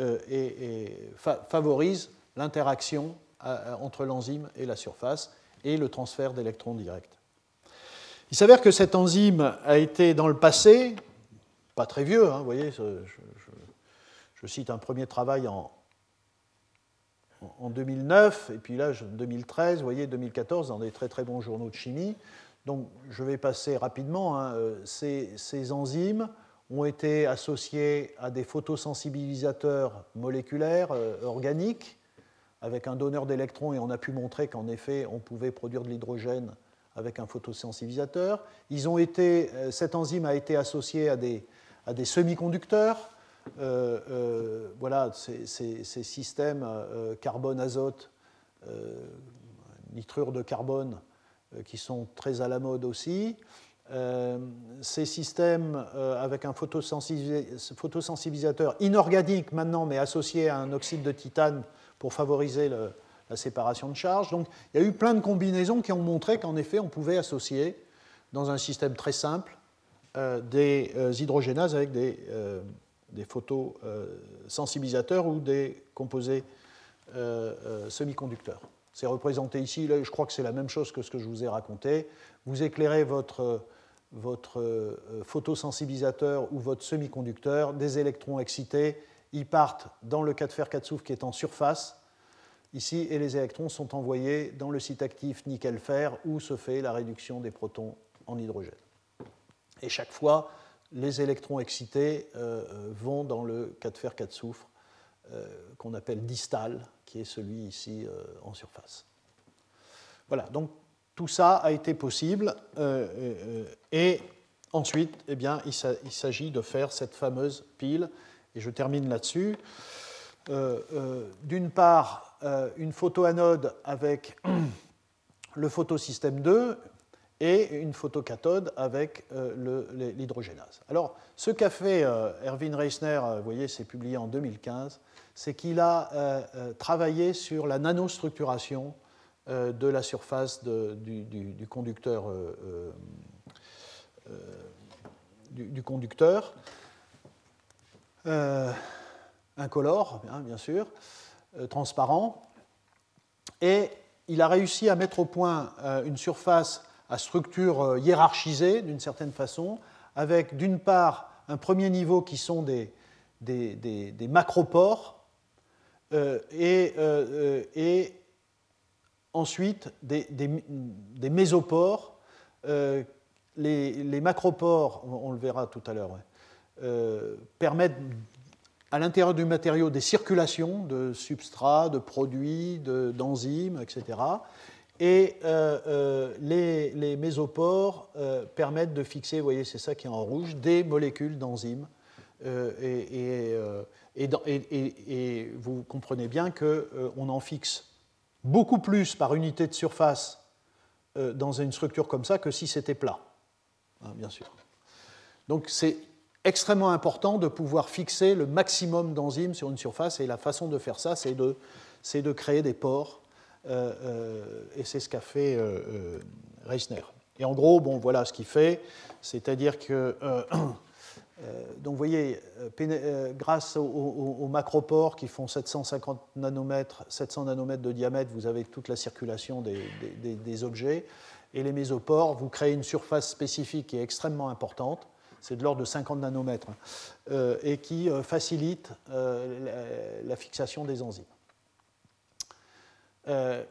euh, et, favorisent l'interaction entre l'enzyme et la surface et le transfert d'électrons directs. Il s'avère que cette enzyme a été dans le passé, pas très vieux, hein, vous voyez, je, je, cite un premier travail en, en 2009, et puis là, 2013, vous voyez, 2014, dans des très très bons journaux de chimie. Donc, je vais passer rapidement. Hein. Euh, ces, enzymes ont été associées à des photosensibilisateurs moléculaires euh, organiques avec un donneur d'électrons, et on a pu montrer qu'en effet, on pouvait produire de l'hydrogène avec un photosensibilisateur. Ils ont été, euh, cette enzyme a été associée à des semi-conducteurs euh, euh, voilà, ces, systèmes euh, carbone-azote, nitrure de carbone, qui sont très à la mode aussi. ces systèmes avec un photosensibilisateur inorganique maintenant, mais associé à un oxyde de titane pour favoriser la séparation de charge. Donc il y a eu plein de combinaisons qui ont montré qu'en effet on pouvait associer dans un système très simple, des hydrogénases avec des, des photosensibilisateurs ou des composés semi-conducteurs. C'est représenté ici, je crois que c'est la même chose que ce que je vous ai raconté. Vous éclairez votre, votre photosensibilisateur ou votre semi-conducteur, des électrons excités, ils partent dans le cas de fer 4 soufre qui est en surface, ici, et les électrons sont envoyés dans le site actif nickel-fer où se fait la réduction des protons en hydrogène. Et chaque fois, les électrons excités euh, euh, vont dans le cas de fer 4 soufre euh, qu'on appelle distal, qui est celui ici en surface. Voilà, donc tout ça a été possible et ensuite, eh il s'agit de faire cette fameuse pile, et je termine là-dessus. D'une part, une photoanode avec le photosystème 2, et une photocathode avec euh, l'hydrogénase. Alors, ce qu'a fait euh, Erwin Reisner, euh, vous voyez, c'est publié en 2015, c'est qu'il a travaillé sur la nanostructuration de la surface du, conducteur, du, conducteur incolore, bien, bien sûr, transparent, et il a réussi à mettre au point une surface à structure euh, hiérarchisée d'une certaine façon, avec d'une part un premier niveau qui sont des, des, euh, et, euh, et, ensuite des, des mésopores. les, les, macropores, on, le verra tout à l'heure, permettent à l'intérieur du matériau des circulations de substrats, de produits, d'enzymes, etc. Et euh, euh, les, mésopores euh, permettent de fixer, vous voyez, c'est ça qui est en rouge, des molécules d'enzymes. Et, vous comprenez bien qu'on en fixe beaucoup plus par unité de surface dans une structure comme ça que si c'était plat, hein, bien sûr. Donc c'est extrêmement important de pouvoir fixer le maximum d'enzymes sur une surface, et la façon de faire ça, c'est de, créer des pores et c'est ce qu'a fait euh, Reisner. Et en gros, bon, voilà ce qu'il fait, c'est-à-dire que donc vous voyez, grâce aux, macropores qui font 750 nanomètres, 700 nanomètres de diamètre, vous avez toute la circulation des, objets. Et les mésopores, vous créez une surface spécifique qui est extrêmement importante, c'est de l'ordre de 50 nanomètres, hein, et qui facilite la, fixation des enzymes. Euh,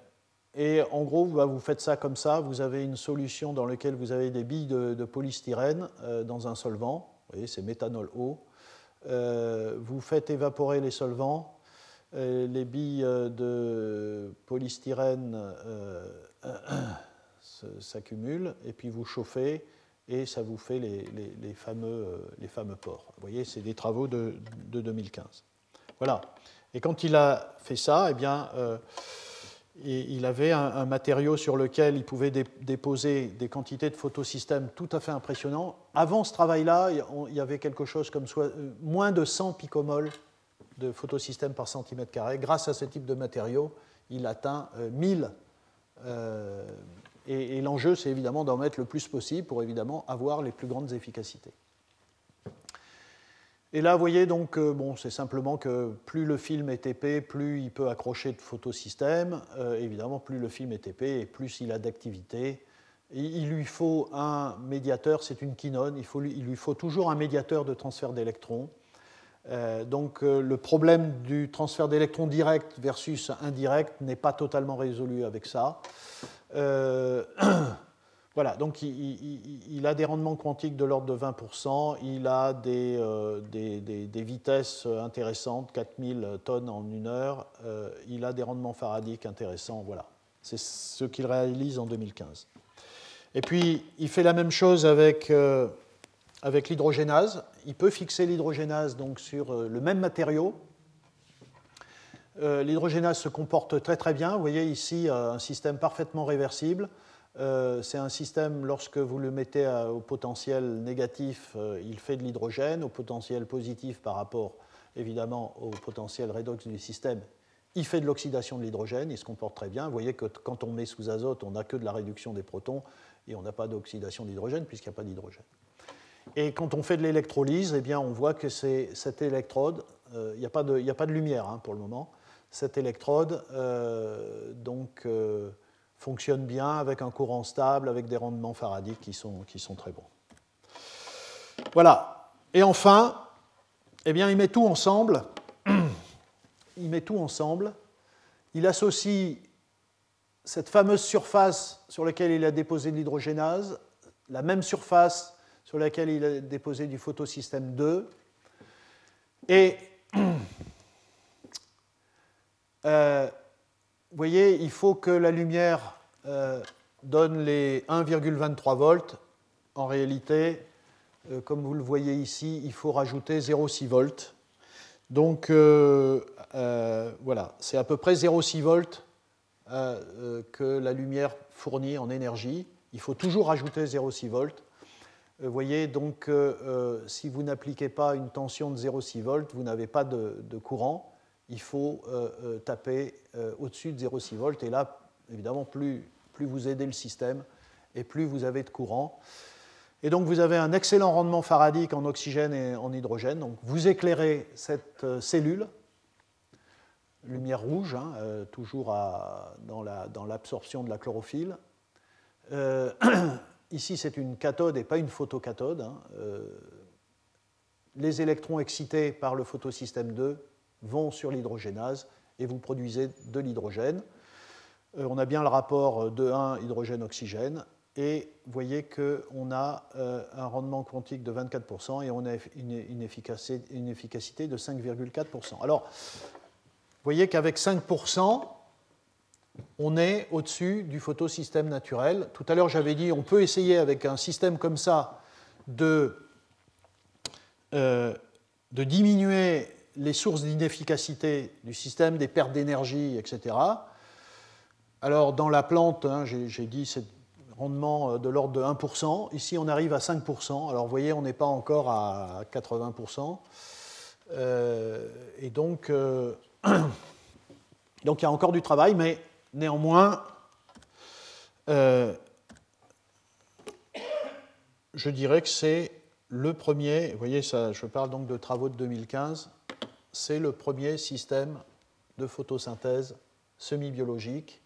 et en gros, bah, vous faites ça comme ça, vous avez une solution dans laquelle vous avez des billes de, polystyrène euh, dans un solvant, vous voyez, c'est méthanol eau. Euh, vous faites évaporer les solvants, les billes de polystyrène s'accumulent, et puis vous chauffez, et ça vous fait les, fameux, les fameux pores. Vous voyez, c'est des travaux de, 2015. Voilà. Et quand il a fait ça, eh bien, il avait un, matériau sur lequel il pouvait déposer des quantités de photosystèmes tout à fait impressionnants. Avant ce travail-là, il y avait quelque chose comme euh, moins de 100 picomoles de photosystèmes par centimètre carré. Grâce à ce type de matériau, il atteint 1000. Euh, euh, et l'enjeu, c'est évidemment d'en mettre le plus possible pour évidemment avoir les plus grandes efficacités. Et là, vous voyez donc, euh, bon, c'est simplement que plus le film est épais, plus il peut accrocher de photosystèmes. Euh, évidemment, plus le film est épais et plus il a d'activité. Il lui faut un médiateur, c'est une quinone, il, il, lui faut toujours un médiateur de transfert d'électrons. Euh, donc le problème du transfert d'électrons direct versus indirect n'est pas totalement résolu avec ça. Voilà, donc il, a des rendements quantiques de l'ordre de 20%, il a euh, des, des, vitesses intéressantes, 4000 tonnes en une heure, euh, il a des rendements faradiques intéressants, voilà. C'est ce qu'il réalise en 2015. Et puis, il fait la même chose avec, euh, avec l'hydrogénase. Il peut fixer l'hydrogénase donc, sur le même matériau. l'hydrogénase se comporte très très bien. Vous voyez ici un système parfaitement réversible. Euh, c'est un système, lorsque vous le mettez au potentiel négatif, euh, il fait de l'hydrogène, au potentiel positif par rapport évidemment au potentiel redox du système, il fait de l'oxydation de l'hydrogène, il se comporte très bien. Vous voyez que quand on met sous azote, on n'a que de la réduction des protons, Et on n'a pas d'oxydation d'hydrogène puisqu'il n'y a pas d'hydrogène. Et quand on fait de l'électrolyse, eh bien, on voit que cette électrode, euh, il n'y a, pas de, lumière hein, pour le moment, cette électrode donc, fonctionne bien avec un courant stable, avec des rendements faradiques qui sont, qui sont très bons. Voilà. Et enfin, eh bien, il met tout ensemble. Il met tout ensemble. Il associe cette fameuse surface sur laquelle il a déposé de l'hydrogénase, la même surface sur laquelle il a déposé du photosystème 2, et euh, vous voyez, il faut que la lumière euh, donne les 1,23 volts. En réalité, euh, comme vous le voyez ici, il faut rajouter 0,6 volts. Donc voilà, c'est à peu près 0,6 volts que la lumière fournit en énergie. Il faut toujours rajouter 0,6 volts. Vous voyez, donc si vous n'appliquez pas une tension de 0,6 volts, vous n'avez pas de, courant il faut euh, euh, taper euh, au-dessus de 0,6 volts. Et là, évidemment, plus, plus vous aidez le système et plus vous avez de courant. Et donc vous avez un excellent rendement faradique en oxygène et en hydrogène. Donc vous éclairez cette cellule, lumière rouge, hein, toujours dans l'absorption de la chlorophylle. ici c'est une cathode et pas une photocathode. Hein. les électrons excités par le photosystème 2 vont sur l'hydrogénase et vous produisez de l'hydrogène. Euh, on a bien le rapport de 1 hydrogène-oxygène et vous voyez qu'on a euh, un rendement quantique de 24% et on a une, efficacité, de 5,4%. Alors, vous voyez qu'avec 5%, on est au-dessus du photosystème naturel. Tout à l'heure, j'avais dit on peut essayer avec un système comme ça euh, de diminuer les sources d'inefficacité du système, des pertes d'énergie, etc. Alors, dans la plante, hein, j'ai dit c'est rendement euh, de l'ordre de 1%. Ici, on arrive à 5%. Alors, vous voyez, on n'est pas encore à 80%. Euh, et donc, euh, donc, il y a encore du travail, mais néanmoins, je dirais que c'est le premier, vous voyez, ça, je parle donc de travaux de 2015, c'est le premier système de photosynthèse semi-biologique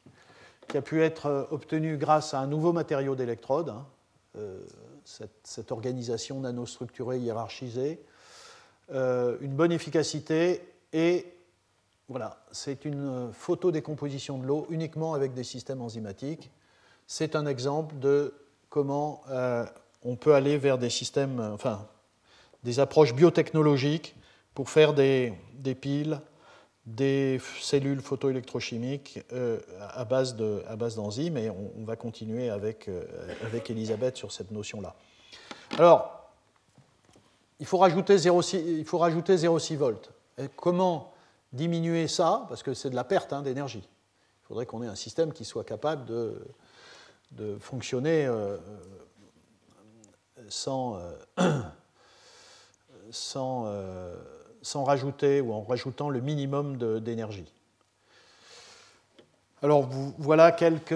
qui a pu être euh, obtenu grâce à un nouveau matériau d'électrode, hein, euh, cette, organisation nanostructurée hiérarchisée, euh, une bonne efficacité et voilà, c'est une photodécomposition de l'eau uniquement avec des systèmes enzymatiques. C'est un exemple de comment on peut aller vers des systèmes, enfin, des approches biotechnologiques pour faire des, piles, des cellules photoélectrochimiques euh, à base d'enzymes, et on, va continuer avec, euh, avec Elisabeth sur cette notion-là. Alors, il faut rajouter 0,6 volts. comment diminuer ça? Parce que c'est de la perte hein, d'énergie. Il faudrait qu'on ait un système qui soit capable de, de fonctionner euh, sans, sans sans rajouter ou en rajoutant le minimum d'énergie. Alors voilà quelques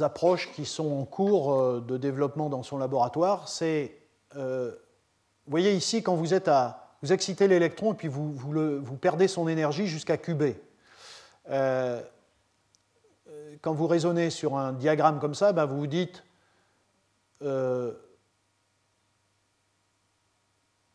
approches qui sont en cours euh, de développement dans son laboratoire. Euh, vous voyez ici, quand vous êtes à, vous excitez l'électron et puis vous, vous, perdez son énergie jusqu'à QB. Euh, quand vous raisonnez sur un diagramme comme ça, ben vous vous dites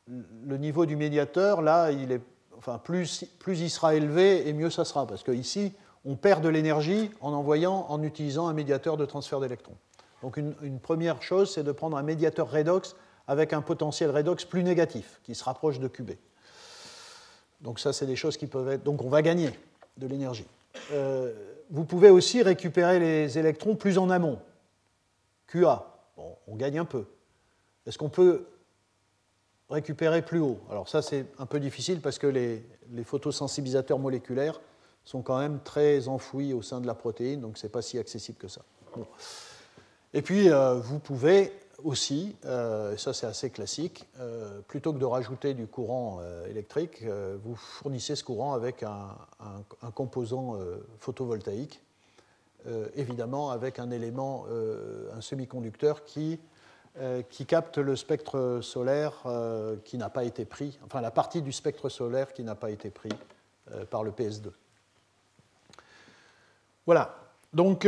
le niveau du médiateur, là, il est, enfin, plus, plus il sera élevé et mieux ça sera, parce qu'ici, on perd de l'énergie en envoyant, en utilisant un médiateur de transfert d'électrons. Donc une, première chose, c'est de prendre un médiateur redox avec un potentiel redox plus négatif, qui se rapproche de QB. Donc ça, c'est des choses qui peuvent être... Donc on va gagner de l'énergie. Euh, vous pouvez aussi récupérer les électrons plus en amont. QA, bon, on gagne un peu. Est-ce qu'on peut récupérer plus haut. Alors ça, c'est un peu difficile parce que les, photosensibilisateurs moléculaires sont quand même très enfouis au sein de la protéine, donc ce n'est pas si accessible que ça. Et puis, euh, vous pouvez aussi, euh, ça c'est assez classique, euh, plutôt que de rajouter du courant électrique, vous fournissez ce courant avec un composant photovoltaïque évidemment avec un élément, un semi-conducteur qui, qui capte le spectre solaire qui n'a pas été pris, enfin la partie du spectre solaire qui n'a pas été pris par le PS2. Voilà. Donc,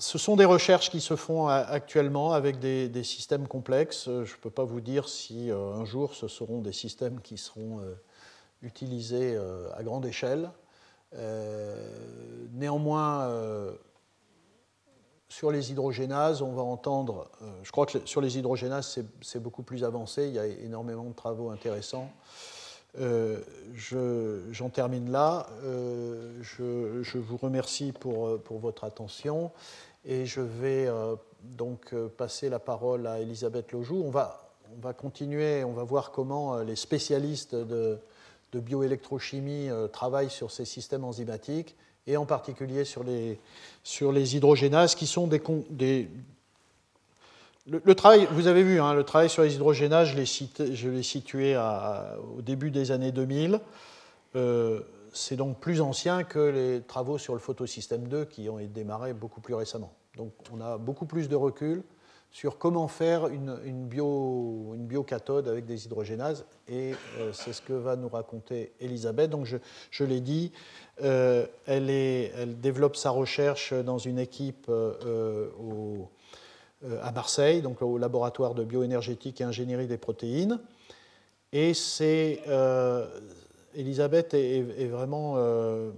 ce sont des recherches qui se font actuellement avec des, systèmes complexes. Je ne peux pas vous dire si euh, un jour ce seront des systèmes qui seront euh, utilisés euh, à grande échelle. néanmoins, sur les hydrogénases, on va entendre, je crois que sur les hydrogénases, c'est beaucoup plus avancé, il y a énormément de travaux intéressants. J'en termine là. Je, je, vous remercie pour, votre attention et je vais euh, donc euh, passer la parole à Elisabeth Lojoux. On va, on va continuer, on va voir comment euh, les spécialistes de bioélectrochimie travaillent sur ces systèmes enzymatiques et en particulier sur les, sur les hydrogénases qui sont des, des le, travail, vous avez vu, hein, le travail sur les hydrogénases, je l'ai situé au début des années 2000 c'est donc plus ancien que les travaux sur le photosystème 2 qui ont été démarrés beaucoup plus récemment. Donc on a beaucoup plus de recul sur comment faire une, bio, biocathode avec des hydrogénases, et euh, c'est ce que va nous raconter Elisabeth. Donc je, l'ai dit, euh, elle, est, développe sa recherche dans une équipe euh, à Marseille, donc au laboratoire de bioénergétique et ingénierie des protéines, et c'est Elisabeth est, vraiment euh,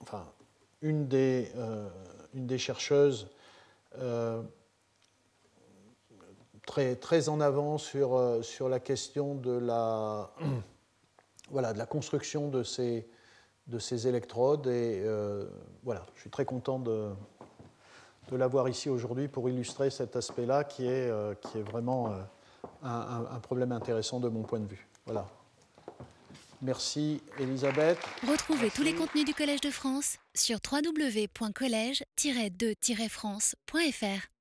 enfin, une, des, chercheuses très, très en avant sur, sur la question de la, voilà, de la construction de ces, de ces électrodes. Et voilà, je suis très content de, de l'avoir ici aujourd'hui pour illustrer cet aspect-là qui est, qui est vraiment un, un problème intéressant de mon point de vue. Voilà. Merci Elisabeth. Retrouvez tous les contenus du Collège de France sur www.colège-2-france.fr.